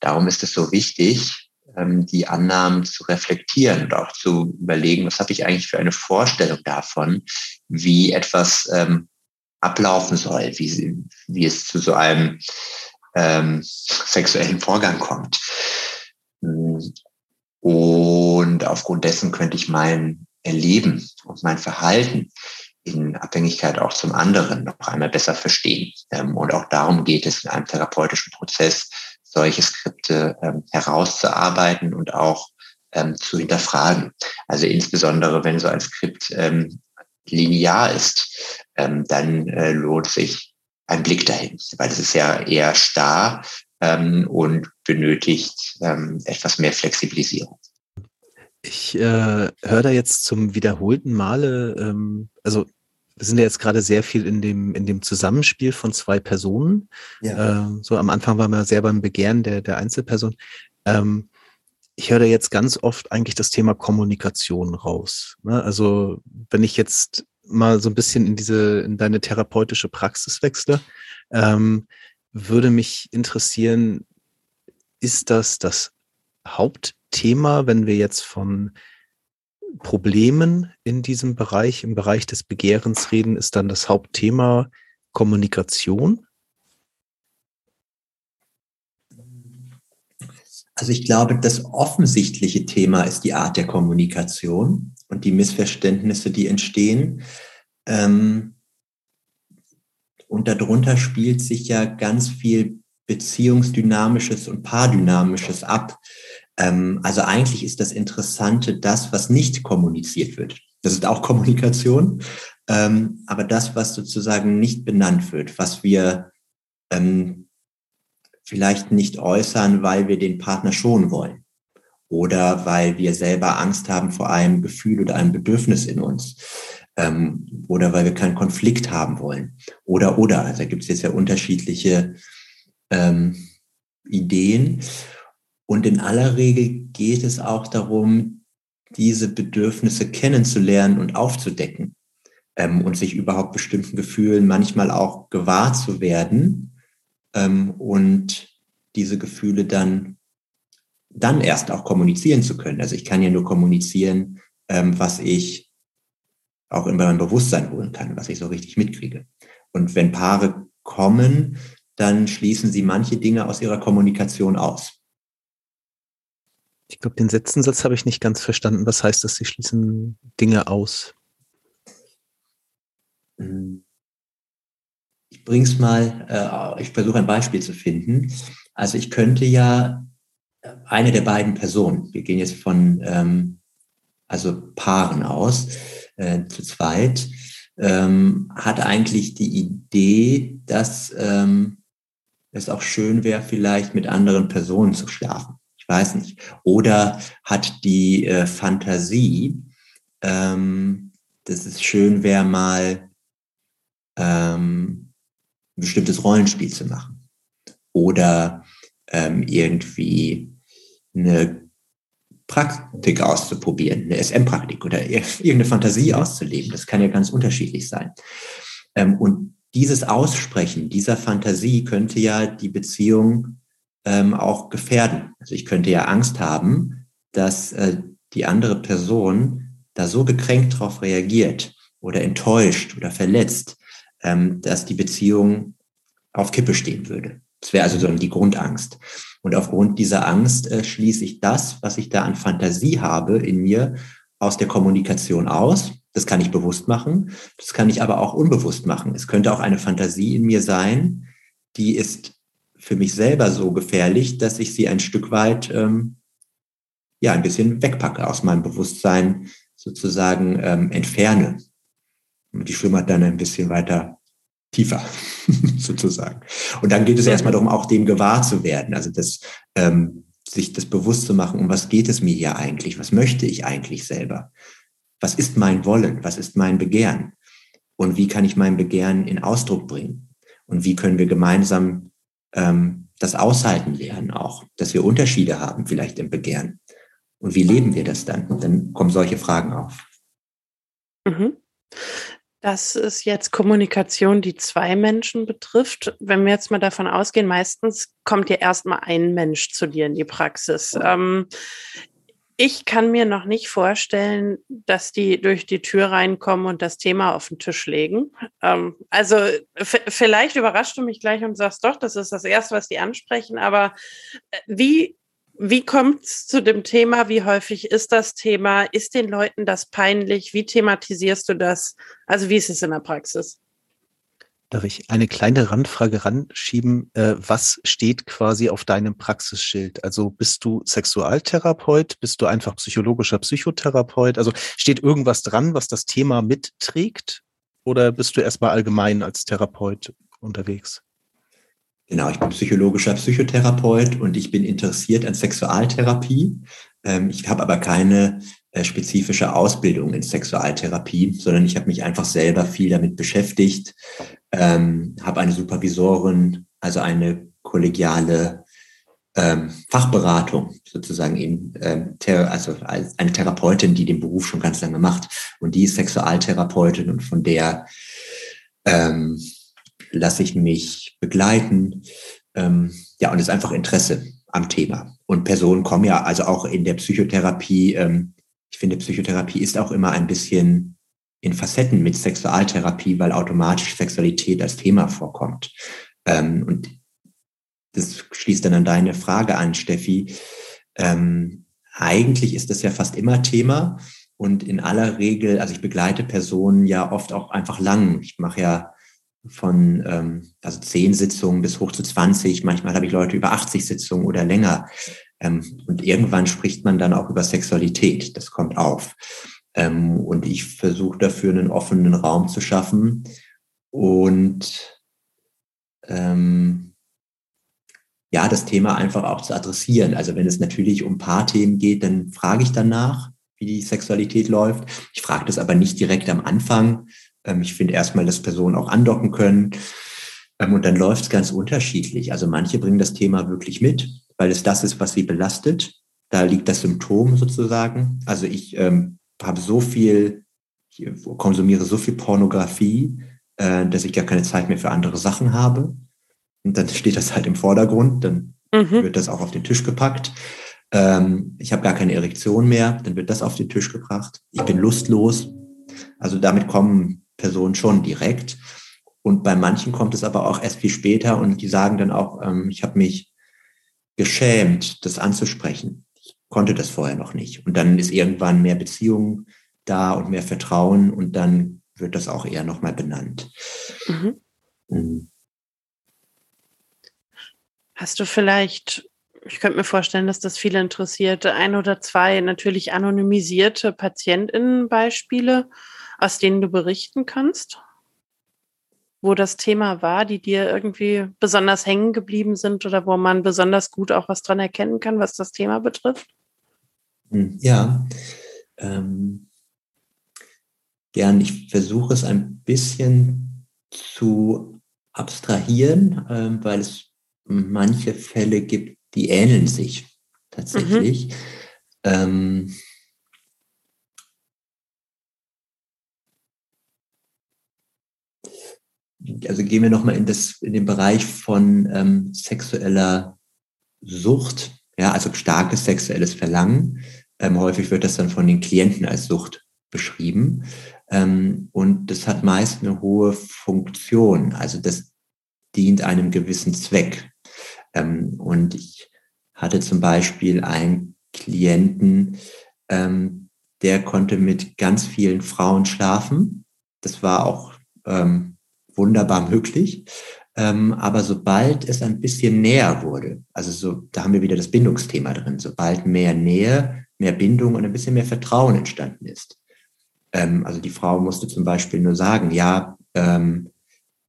Darum ist es so wichtig, ähm, die Annahmen zu reflektieren und auch zu überlegen, was habe ich eigentlich für eine Vorstellung davon, wie etwas ähm, ablaufen soll, wie, wie es zu so einem ähm, sexuellen Vorgang kommt. Und aufgrund dessen könnte ich mein Erleben und mein Verhalten in Abhängigkeit auch zum anderen noch einmal besser verstehen. Ähm, und auch darum geht es in einem therapeutischen Prozess, solche Skripte ähm, herauszuarbeiten und auch ähm, zu hinterfragen. Also insbesondere, wenn so ein Skript linear ist, dann äh, lohnt sich ein Blick dahin, weil es ist ja eher starr und benötigt etwas mehr Flexibilisierung. Ich äh, höre da jetzt zum wiederholten Male, ähm, also wir sind ja jetzt gerade sehr viel in dem, in dem Zusammenspiel von zwei Personen. Ja. Äh, so am Anfang waren wir sehr beim Begehren der, der Einzelperson. Ähm, ich höre da jetzt ganz oft eigentlich das Thema Kommunikation raus. Ne? Also wenn ich jetzt mal so ein bisschen in diese, in deine therapeutische Praxis wechsle, ähm, würde mich interessieren, ist das das Hauptthema, wenn wir jetzt von Problemen in diesem Bereich, im Bereich des Begehrens reden, ist dann das Hauptthema Kommunikation? Also ich glaube, das offensichtliche Thema ist die Art der Kommunikation und die Missverständnisse, die entstehen. Ähm, und darunter spielt sich ja ganz viel Beziehungsdynamisches und Paardynamisches ab. Ähm, also eigentlich ist das Interessante das, was nicht kommuniziert wird. Das ist auch (laughs) Kommunikation, ähm, aber das, was sozusagen nicht benannt wird, was wir ähm, vielleicht nicht äußern, weil wir den Partner schonen wollen oder weil wir selber Angst haben vor einem Gefühl oder einem Bedürfnis in uns ähm, oder weil wir keinen Konflikt haben wollen oder oder. Also da gibt es jetzt ja unterschiedliche ähm, Ideen. Und in aller Regel geht es auch darum, diese Bedürfnisse kennenzulernen und aufzudecken ähm, und sich überhaupt bestimmten Gefühlen manchmal auch gewahr zu werden ähm, und diese Gefühle dann, dann erst auch kommunizieren zu können. Also ich kann ja nur kommunizieren, ähm, was ich auch in meinem Bewusstsein holen kann, was ich so richtig mitkriege. Und wenn Paare kommen, dann schließen sie manche Dinge aus ihrer Kommunikation aus. Ich glaube, den letzten Satz habe ich nicht ganz verstanden. Was heißt das? Sie schließen Dinge aus. Ich bringe es mal, äh, ich versuche ein Beispiel zu finden. Also ich könnte ja eine der beiden Personen, wir gehen jetzt von ähm, also Paaren aus, äh, zu zweit, ähm, hat eigentlich die Idee, dass ähm, es auch schön wäre, vielleicht mit anderen Personen zu schlafen. Weiß nicht. Oder hat die äh, Fantasie, ähm, dass es schön wäre, mal ähm, ein bestimmtes Rollenspiel zu machen. Oder ähm, irgendwie eine Praktik auszuprobieren, eine SM-Praktik oder irgendeine Fantasie auszuleben. Das kann ja ganz unterschiedlich sein. Ähm, und dieses Aussprechen dieser Fantasie könnte ja die Beziehung ähm, auch gefährden. Also ich könnte ja Angst haben, dass äh, die andere Person da so gekränkt darauf reagiert oder enttäuscht oder verletzt, ähm, dass die Beziehung auf Kippe stehen würde. Das wäre also so die Grundangst. Und aufgrund dieser Angst äh, schließe ich das, was ich da an Fantasie habe in mir, aus der Kommunikation aus. Das kann ich bewusst machen. Das kann ich aber auch unbewusst machen. Es könnte auch eine Fantasie in mir sein, die ist für mich selber so gefährlich, dass ich sie ein Stück weit, ähm, ja, ein bisschen wegpacke, aus meinem Bewusstsein sozusagen ähm, entferne. Und die schlummert dann ein bisschen weiter tiefer, (laughs) sozusagen. Und dann geht es erstmal darum, auch dem gewahr zu werden, also das, ähm, sich das bewusst zu machen, um was geht es mir hier eigentlich? Was möchte ich eigentlich selber? Was ist mein Wollen? Was ist mein Begehren? Und wie kann ich mein Begehren in Ausdruck bringen? Und wie können wir gemeinsam ähm, das aushalten lernen auch, dass wir Unterschiede haben vielleicht im Begehren? Und wie leben wir das dann? Und dann kommen solche Fragen auf. Mhm. Das ist jetzt Kommunikation, die zwei Menschen betrifft. Wenn wir jetzt mal davon ausgehen, meistens kommt ja erstmal ein Mensch zu dir in die Praxis. Ähm, ich kann mir noch nicht vorstellen, dass die durch die Tür reinkommen und das Thema auf den Tisch legen. Ähm, also vielleicht überraschst du mich gleich und sagst doch, das ist das Erste, was die ansprechen. Aber äh, wie wie kommt es zu dem Thema? Wie häufig ist das Thema? Ist den Leuten das peinlich? Wie thematisierst du das? Also wie ist es in der Praxis? Darf ich eine kleine Randfrage ranschieben? Äh, was steht quasi auf deinem Praxisschild? Also bist du Sexualtherapeut? Bist du einfach psychologischer Psychotherapeut? Also steht irgendwas dran, was das Thema mitträgt? Oder bist du erstmal allgemein als Therapeut unterwegs? Genau, ich bin psychologischer Psychotherapeut und ich bin interessiert an Sexualtherapie. Ähm, ich habe aber keine äh, spezifische Ausbildung in Sexualtherapie, sondern ich habe mich einfach selber viel damit beschäftigt, ähm, habe eine Supervisorin, also eine kollegiale ähm, Fachberatung sozusagen in, ähm, also als eine Therapeutin, die den Beruf schon ganz lange macht und die ist Sexualtherapeutin und von der ähm, lasse ich mich begleiten. Ähm, ja, und es ist einfach Interesse am Thema. Und Personen kommen ja also auch in der Psychotherapie, ähm, ich finde, Psychotherapie ist auch immer ein bisschen in Facetten mit Sexualtherapie, weil automatisch Sexualität als Thema vorkommt. Ähm, und das schließt dann an deine Frage an, Steffi. Ähm, eigentlich ist das ja fast immer Thema. Und in aller Regel, also ich begleite Personen ja oft auch einfach lang. Ich mache ja von ähm, also zehn Sitzungen bis hoch zu 20. Manchmal habe ich Leute über 80 Sitzungen oder länger. Ähm, und irgendwann spricht man dann auch über Sexualität. Das kommt auf. Ähm, und ich versuche dafür einen offenen Raum zu schaffen und ähm, ja, das Thema einfach auch zu adressieren. Also wenn es natürlich um Paarthemen geht, dann frage ich danach, wie die Sexualität läuft. Ich frage das aber nicht direkt am Anfang, ähm, ich finde erstmal, dass Personen auch andocken können. Ähm, und dann läuft es ganz unterschiedlich. Also manche bringen das Thema wirklich mit, weil es das ist, was sie belastet. Da liegt das Symptom sozusagen. Also ich ähm, habe so viel, ich konsumiere so viel Pornografie, äh, dass ich gar keine Zeit mehr für andere Sachen habe. Und dann (laughs) steht das halt im Vordergrund, dann mhm. wird das auch auf den Tisch gepackt. Ähm, ich habe gar keine Erektion mehr, dann wird das auf den Tisch gebracht. Ich bin lustlos. Also damit kommen Person schon direkt. Und bei manchen kommt es aber auch erst viel später und die sagen dann auch, ähm, ich habe mich geschämt, das anzusprechen. Konnte das vorher noch nicht. Und dann ist irgendwann mehr Beziehung da und mehr Vertrauen und dann wird das auch eher nochmal benannt. Mhm. Mhm. Hast du vielleicht, ich könnte mir vorstellen, dass das viele interessiert, ein oder zwei natürlich anonymisierte PatientInnenbeispiele? aus denen du berichten kannst? Wo das Thema war, die dir irgendwie besonders hängen geblieben sind oder wo man besonders gut auch was dran erkennen kann, was das Thema betrifft? Hm, ja, ähm, gern. Ich versuche es ein bisschen zu abstrahieren, ähm, weil es manche Fälle gibt, die ähneln sich tatsächlich. Mhm. Ähm, also gehen wir nochmal in, in den Bereich von ähm, sexueller Sucht, ja, also starkes sexuelles Verlangen. Ähm, häufig wird das dann von den Klienten als Sucht beschrieben. Ähm, und das hat meist eine hohe Funktion. Also das dient einem gewissen Zweck. Ähm, und ich hatte zum Beispiel einen Klienten, ähm, der konnte mit ganz vielen Frauen schlafen. Das war auch ähm, wunderbar möglich. Ähm, aber sobald es ein bisschen näher wurde, also so, da haben wir wieder das Bindungsthema drin, sobald mehr Nähe, mehr Bindung und ein bisschen mehr Vertrauen entstanden ist. Ähm, also die Frau musste zum Beispiel nur sagen, ja, ähm,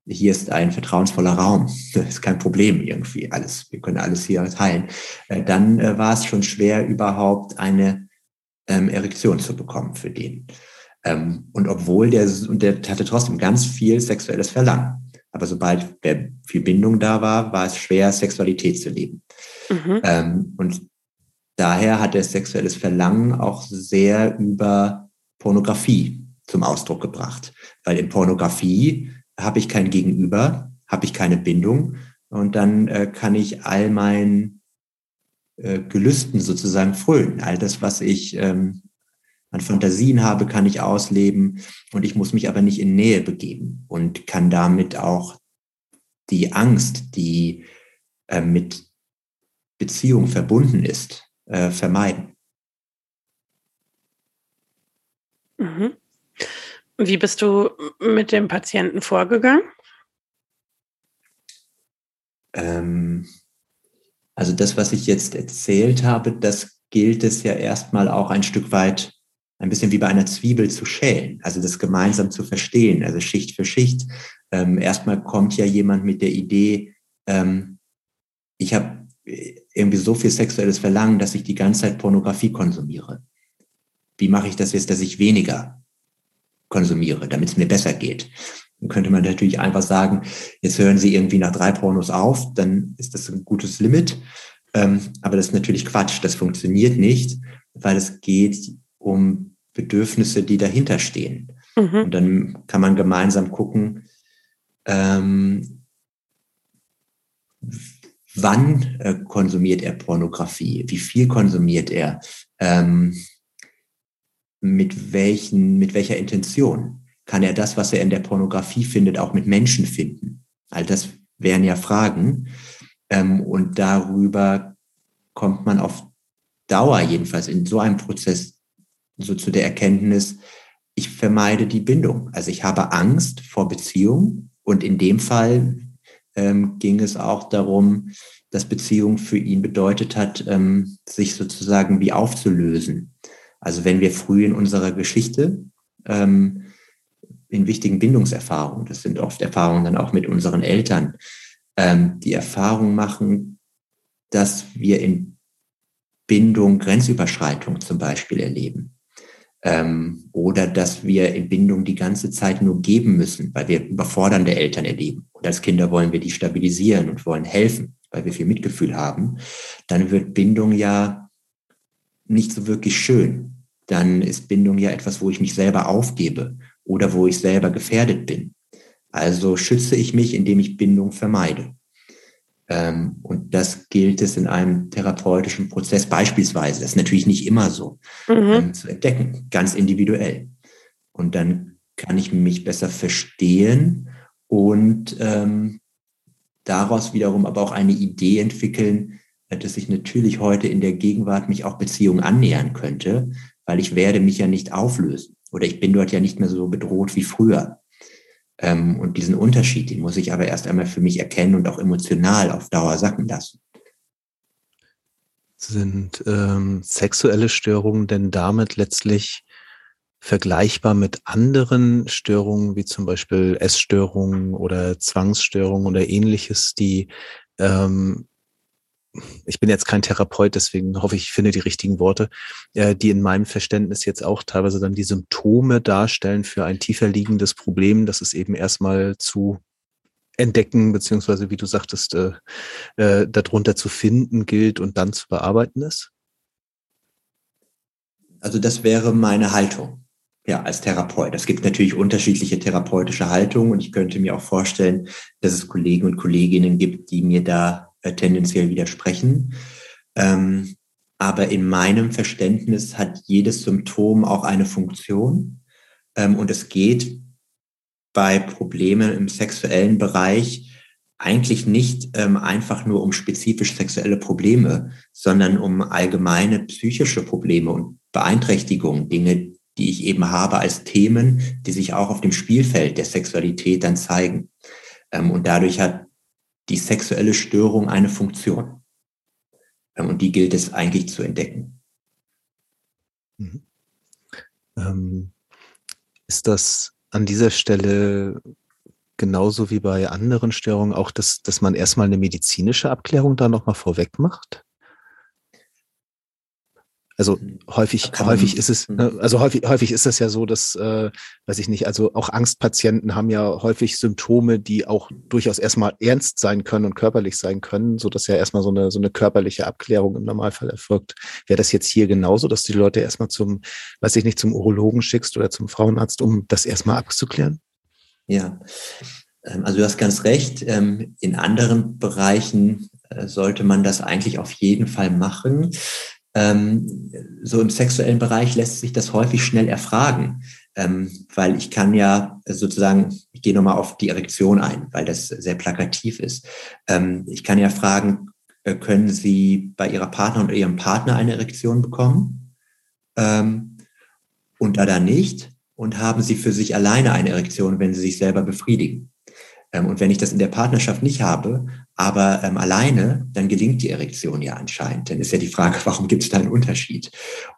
hier ist ein vertrauensvoller Raum, (laughs) das ist kein Problem irgendwie, alles, wir können alles hier teilen. Äh, dann äh, war es schon schwer, überhaupt eine ähm, Erektion zu bekommen für den. Ähm, und obwohl der, und der hatte trotzdem ganz viel sexuelles Verlangen. Aber sobald viel Bindung da war, war es schwer, Sexualität zu leben. Mhm. Ähm, und daher hat er sexuelles Verlangen auch sehr über Pornografie zum Ausdruck gebracht. Weil in Pornografie habe ich kein Gegenüber, habe ich keine Bindung und dann äh, kann ich all meinen äh, Gelüsten sozusagen frönen. All das, was ich ähm, an Fantasien habe, kann ich ausleben und ich muss mich aber nicht in Nähe begeben und kann damit auch die Angst, die äh, mit Beziehung verbunden ist, äh, vermeiden. Mhm. Wie bist du mit dem Patienten vorgegangen? Ähm, also das, was ich jetzt erzählt habe, das gilt es ja erstmal auch ein Stück weit ein bisschen wie bei einer Zwiebel zu schälen, also das gemeinsam zu verstehen, also Schicht für Schicht. Ähm, erstmal kommt ja jemand mit der Idee, ähm, ich habe irgendwie so viel sexuelles Verlangen, dass ich die ganze Zeit Pornografie konsumiere. Wie mache ich das jetzt, dass ich weniger konsumiere, damit es mir besser geht? Dann könnte man natürlich einfach sagen, jetzt hören Sie irgendwie nach drei Pornos auf, dann ist das ein gutes Limit. Ähm, aber das ist natürlich Quatsch, das funktioniert nicht, weil es geht um Bedürfnisse, die dahinter stehen. Mhm. Und dann kann man gemeinsam gucken, ähm, wann äh, konsumiert er Pornografie, wie viel konsumiert er, ähm, mit welchen, mit welcher Intention. Kann er das, was er in der Pornografie findet, auch mit Menschen finden? All das wären ja Fragen. Ähm, und darüber kommt man auf Dauer jedenfalls in so einem Prozess so zu der Erkenntnis, ich vermeide die Bindung. Also ich habe Angst vor Beziehung und in dem Fall ähm, ging es auch darum, dass Beziehung für ihn bedeutet hat, ähm, sich sozusagen wie aufzulösen. Also wenn wir früh in unserer Geschichte ähm, in wichtigen Bindungserfahrungen, das sind oft Erfahrungen dann auch mit unseren Eltern, ähm, die Erfahrung machen, dass wir in Bindung Grenzüberschreitung zum Beispiel erleben ähm, oder dass wir in Bindung die ganze Zeit nur geben müssen, weil wir überfordernde Eltern erleben. Und als Kinder wollen wir die stabilisieren und wollen helfen, weil wir viel Mitgefühl haben. Dann wird Bindung ja nicht so wirklich schön. Dann ist Bindung ja etwas, wo ich mich selber aufgebe oder wo ich selber gefährdet bin. Also schütze ich mich, indem ich Bindung vermeide. Ähm, und das gilt es in einem therapeutischen Prozess beispielsweise, das ist natürlich nicht immer so, mhm. Ähm, zu entdecken, ganz individuell. Und dann kann ich mich besser verstehen und ähm, daraus wiederum aber auch eine Idee entwickeln, äh, dass ich natürlich heute in der Gegenwart mich auch Beziehungen annähern könnte, weil ich werde mich ja nicht auflösen oder ich bin dort ja nicht mehr so bedroht wie früher. Ähm, und diesen Unterschied, den muss ich aber erst einmal für mich erkennen und auch emotional auf Dauer sacken lassen. Sind ähm, sexuelle Störungen denn damit letztlich vergleichbar mit anderen Störungen, wie zum Beispiel Essstörungen oder Zwangsstörungen oder ähnliches, die ähm, ich bin jetzt kein Therapeut, deswegen hoffe ich, ich finde die richtigen Worte, äh, die in meinem Verständnis jetzt auch teilweise dann die Symptome darstellen für ein tiefer liegendes Problem, das es eben erstmal zu entdecken, beziehungsweise wie du sagtest, äh, äh, darunter zu finden gilt und dann zu bearbeiten ist? Also das wäre meine Haltung, ja, als Therapeut. Es gibt natürlich unterschiedliche therapeutische Haltungen und ich könnte mir auch vorstellen, dass es Kollegen und Kolleginnen gibt, die mir da äh, tendenziell widersprechen. Ähm, aber in meinem Verständnis hat jedes Symptom auch eine Funktion. Ähm, und es geht bei Problemen im sexuellen Bereich eigentlich nicht ähm, einfach nur um spezifisch sexuelle Probleme, sondern um allgemeine psychische Probleme und Beeinträchtigungen, Dinge, die ich eben habe als Themen, die sich auch auf dem Spielfeld der Sexualität dann zeigen. Ähm, und dadurch hat die sexuelle Störung eine Funktion. Ähm, und die gilt es eigentlich zu entdecken. Mhm. Ähm, ist das an dieser Stelle genauso wie bei anderen Störungen auch, dass, dass man erstmal eine medizinische Abklärung da nochmal vorweg macht? Also hm. häufig, häufig ist es, hm. ne, also häufig, häufig ist es ja so, dass, äh, weiß ich nicht, also auch Angstpatienten haben ja häufig Symptome, die auch durchaus erstmal ernst sein können und körperlich sein können, so dass ja erstmal so eine, so eine körperliche Abklärung im Normalfall erfolgt. Wäre das jetzt hier genauso, dass du die Leute erstmal zum, weiß ich nicht, zum Urologen schickst oder zum Frauenarzt, um das erstmal abzuklären? Ja, ähm, also du hast ganz recht. Ähm, in anderen Bereichen äh, sollte man das eigentlich auf jeden Fall machen. Ähm, so im sexuellen Bereich lässt sich das häufig schnell erfragen, ähm, weil ich kann ja sozusagen, ich gehe nochmal auf die Erektion ein, weil das sehr plakativ ist. Ähm, ich kann ja fragen, äh, können Sie bei Ihrer Partnerin oder Ihrem Partner eine Erektion bekommen? Ähm, und da dann nicht? Und haben Sie für sich alleine eine Erektion, wenn Sie sich selber befriedigen? Ähm, und wenn ich das in der Partnerschaft nicht habe, aber ähm, alleine, dann gelingt die Erektion ja anscheinend. Dann ist ja die Frage, (laughs) warum gibt es da einen Unterschied?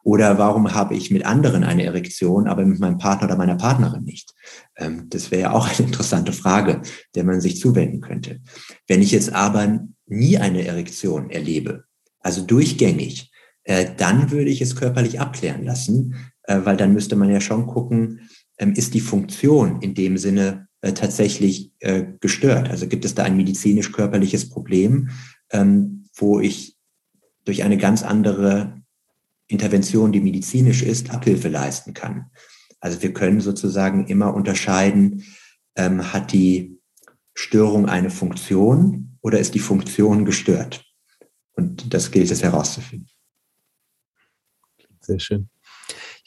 Oder warum habe ich mit anderen eine Erektion, aber mit meinem Partner oder meiner Partnerin nicht? Ähm, das wäre ja auch (laughs) eine interessante Frage, der man sich zuwenden könnte. Wenn ich jetzt aber nie eine Erektion erlebe, also durchgängig, äh, dann würde ich es körperlich abklären lassen, äh, weil dann müsste man ja schon gucken, ähm, ist die Funktion in dem Sinne äh, tatsächlich äh, gestört? Also gibt es da ein medizinisch-körperliches Problem, ähm, wo ich durch eine ganz andere Intervention, die medizinisch ist, Abhilfe leisten kann? Also wir können sozusagen immer unterscheiden, ähm, hat die Störung eine Funktion oder ist die Funktion gestört? Und das gilt es herauszufinden. Sehr schön.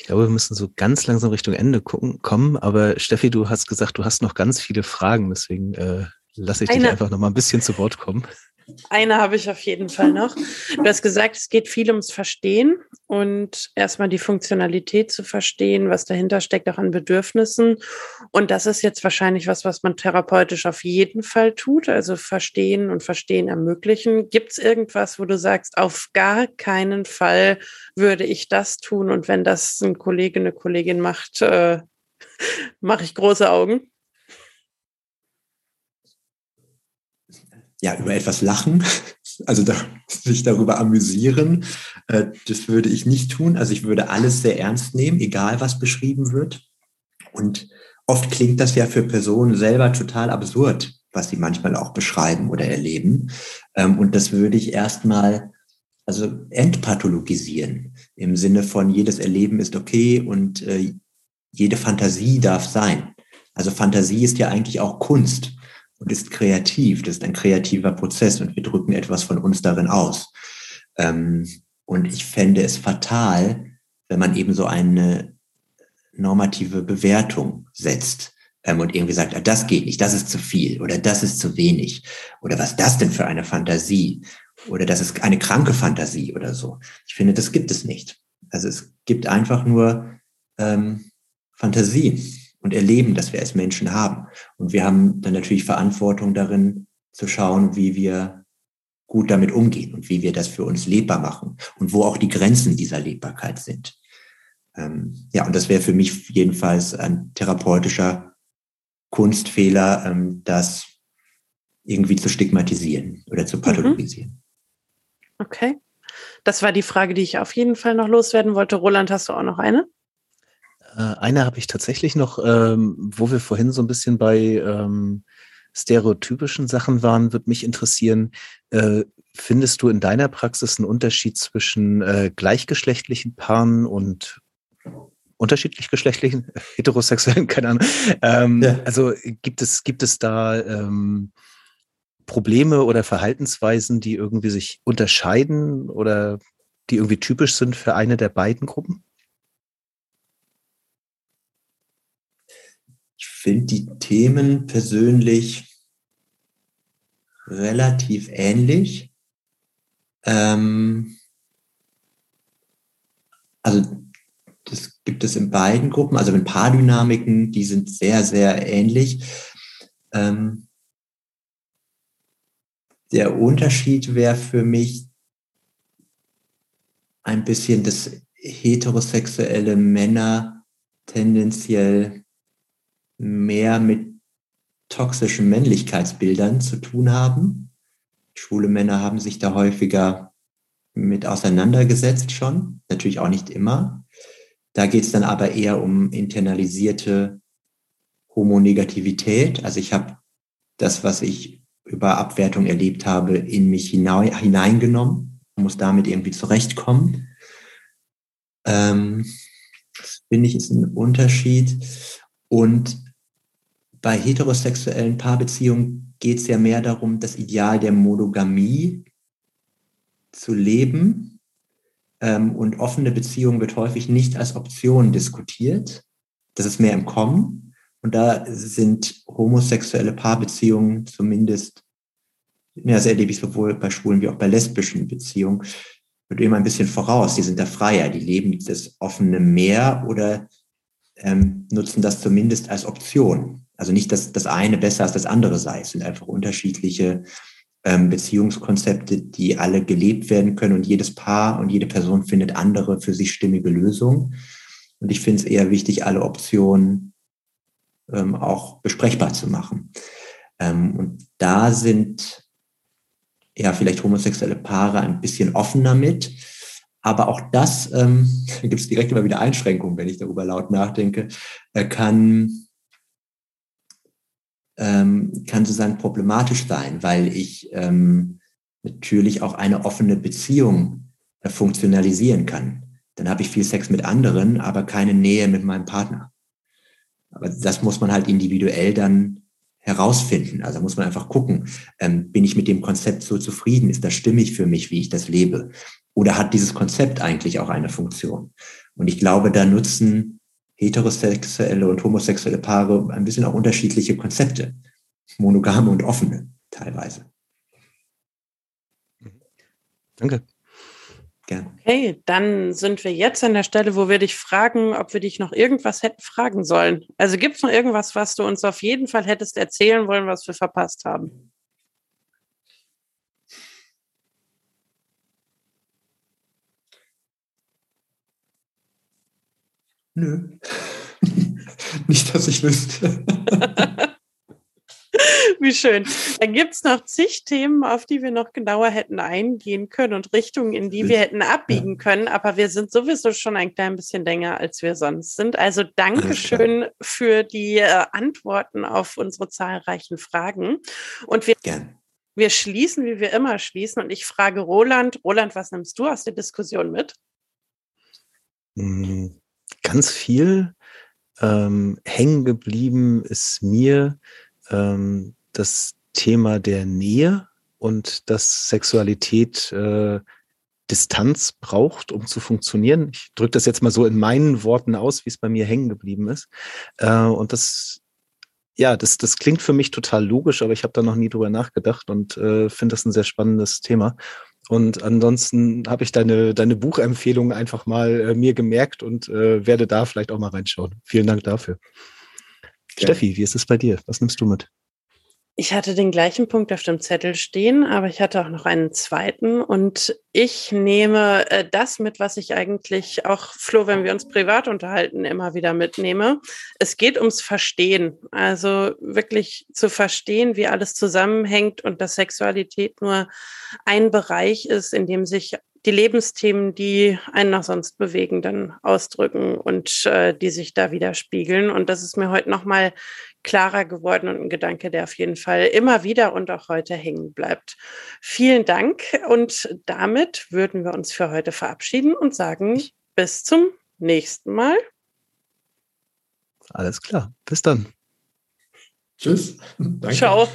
Ich glaube, wir müssen so ganz langsam Richtung Ende gucken, kommen. Aber Steffi, du hast gesagt, du hast noch ganz viele Fragen. Deswegen äh, lasse ich Eine. dich einfach noch mal ein bisschen zu Wort kommen. Eine habe ich auf jeden Fall noch. Du hast gesagt, es geht viel ums Verstehen und erstmal die Funktionalität zu verstehen, was dahinter steckt, auch an Bedürfnissen. Und das ist jetzt wahrscheinlich was, was man therapeutisch auf jeden Fall tut, also verstehen und verstehen ermöglichen. Gibt es irgendwas, wo du sagst, auf gar keinen Fall würde ich das tun und wenn das ein Kollege, eine Kollegin macht, äh, (laughs) mache ich große Augen? Ja, über etwas lachen, (laughs) also da, sich darüber amüsieren, äh, das würde ich nicht tun. Also ich würde alles sehr ernst nehmen, egal was beschrieben wird. Und oft klingt das ja für Personen selber total absurd, was sie manchmal auch beschreiben oder erleben. Ähm, und das würde ich erstmal also entpathologisieren im Sinne von jedes Erleben ist okay und äh, jede Fantasie darf sein. Also Fantasie ist ja eigentlich auch Kunst und ist kreativ. Das ist ein kreativer Prozess und wir drücken etwas von uns darin aus. Ähm, und ich fände es fatal, wenn man eben so eine normative Bewertung setzt ähm, und irgendwie sagt, ah, das geht nicht, das ist zu viel oder das ist zu wenig oder was das denn für eine Fantasie oder das ist eine kranke Fantasie oder so. Ich finde, das gibt es nicht. Also es gibt einfach nur ähm, Fantasie und erleben, dass wir als Menschen haben. Und wir haben dann natürlich Verantwortung darin, zu schauen, wie wir gut damit umgehen und wie wir das für uns lebbar machen und wo auch die Grenzen dieser Lebbarkeit sind. Ähm, ja, und das wäre für mich jedenfalls ein therapeutischer Kunstfehler, ähm, das irgendwie zu stigmatisieren oder zu mhm. pathologisieren. Okay. Das war die Frage, die ich auf jeden Fall noch loswerden wollte. Roland, hast du auch noch eine? Äh, eine habe ich tatsächlich noch, ähm, wo wir vorhin so ein bisschen bei ähm, stereotypischen Sachen waren, würde mich interessieren, äh, findest du in deiner Praxis einen Unterschied zwischen äh, gleichgeschlechtlichen Paaren und unterschiedlich geschlechtlichen, (laughs) heterosexuellen, keine Ahnung. Ähm, ja. Also gibt es, gibt es da ähm, Probleme oder Verhaltensweisen, die irgendwie sich unterscheiden oder die irgendwie typisch sind für eine der beiden Gruppen? Finde die Themen persönlich relativ ähnlich. Ähm, also das gibt es in beiden Gruppen. Also in Paardynamiken, die sind sehr, sehr ähnlich. Ähm, der Unterschied wäre für mich ein bisschen, dass heterosexuelle Männer tendenziell mehr mit toxischen Männlichkeitsbildern zu tun haben. Schwule Männer haben sich da häufiger mit auseinandergesetzt schon, natürlich auch nicht immer. Da geht es dann aber eher um internalisierte Homonegativität. Also ich habe das, was ich über Abwertung erlebt habe, in mich hineingenommen muss damit irgendwie zurechtkommen. Ähm, das finde ich ist ein Unterschied. Und bei heterosexuellen Paarbeziehungen geht es ja mehr darum, das Ideal der Monogamie zu leben. Ähm, und offene Beziehung wird häufig nicht als Option diskutiert. Das ist mehr im Kommen. Und da sind homosexuelle Paarbeziehungen zumindest, ja, das erlebe ich sowohl bei schwulen wie auch bei lesbischen Beziehungen, wird immer ein bisschen voraus. Die sind da freier, die leben das offene Meer oder ähm, nutzen das zumindest als Option. Also nicht, dass das eine besser als das andere sei. Es sind einfach unterschiedliche ähm, Beziehungskonzepte, die alle gelebt werden können und jedes Paar und jede Person findet andere für sich stimmige Lösungen. Und ich finde es eher wichtig, alle Optionen ähm, auch besprechbar zu machen. Ähm, und da sind ja vielleicht homosexuelle Paare ein bisschen offener mit. Aber auch das, ähm, (laughs) da gibt es direkt immer wieder Einschränkungen, wenn ich darüber laut nachdenke, äh, kann, ähm, kann sozusagen problematisch sein, weil ich ähm, natürlich auch eine offene Beziehung äh, funktionalisieren kann. Dann habe ich viel Sex mit anderen, aber keine Nähe mit meinem Partner. Aber das muss man halt individuell dann herausfinden. Also muss man einfach gucken, ähm, bin ich mit dem Konzept so zufrieden? Ist das stimmig für mich, wie ich das lebe? Oder hat dieses Konzept eigentlich auch eine Funktion? Und ich glaube, da nutzen heterosexuelle und homosexuelle Paare ein bisschen auch unterschiedliche Konzepte. Monogame und offene teilweise. Danke. Gerne. Okay, dann sind wir jetzt an der Stelle, wo wir dich fragen, ob wir dich noch irgendwas hätten fragen sollen. Also gibt es noch irgendwas, was du uns auf jeden Fall hättest erzählen wollen, was wir verpasst haben? Nö. (laughs) Nicht, dass ich wüsste. (laughs) Wie schön. Dann gibt es noch zig Themen, auf die wir noch genauer hätten eingehen können und Richtungen, in die wir hätten abbiegen können. Aber wir sind sowieso schon ein klein bisschen länger, als wir sonst sind. Also Dankeschön für die äh, Antworten auf unsere zahlreichen Fragen. Und wir, wir schließen, wie wir immer schließen. Und ich frage Roland, Roland, was nimmst du aus der Diskussion mit? Hm, ganz viel. Ähm, hängen geblieben ist mir, ähm, das Thema der Nähe und dass Sexualität äh, Distanz braucht, um zu funktionieren. Ich drücke das jetzt mal so in meinen Worten aus, wie es bei mir hängen geblieben ist. Äh, und das, ja, das, das klingt für mich total logisch, aber ich habe da noch nie drüber nachgedacht und äh, finde das ein sehr spannendes Thema. Und ansonsten habe ich deine, deine Buchempfehlung einfach mal äh, mir gemerkt und äh, werde da vielleicht auch mal reinschauen. Vielen Dank dafür. Ja. Steffi, wie ist es bei dir? Was nimmst du mit? Ich hatte den gleichen Punkt auf dem Zettel stehen, aber ich hatte auch noch einen zweiten. Und ich nehme äh, das mit, was ich eigentlich auch, Flo, wenn wir uns privat unterhalten, immer wieder mitnehme. Es geht ums Verstehen. Also wirklich zu verstehen, wie alles zusammenhängt und dass Sexualität nur ein Bereich ist, in dem sich die Lebensthemen, die einen noch sonst bewegen, dann ausdrücken und äh, die sich da widerspiegeln. Und das ist mir heute nochmal klarer geworden und ein Gedanke, der auf jeden Fall immer wieder und auch heute hängen bleibt. Vielen Dank und damit würden wir uns für heute verabschieden und sagen bis zum nächsten Mal. Alles klar. Bis dann. Tschüss. (laughs) Danke. Ciao.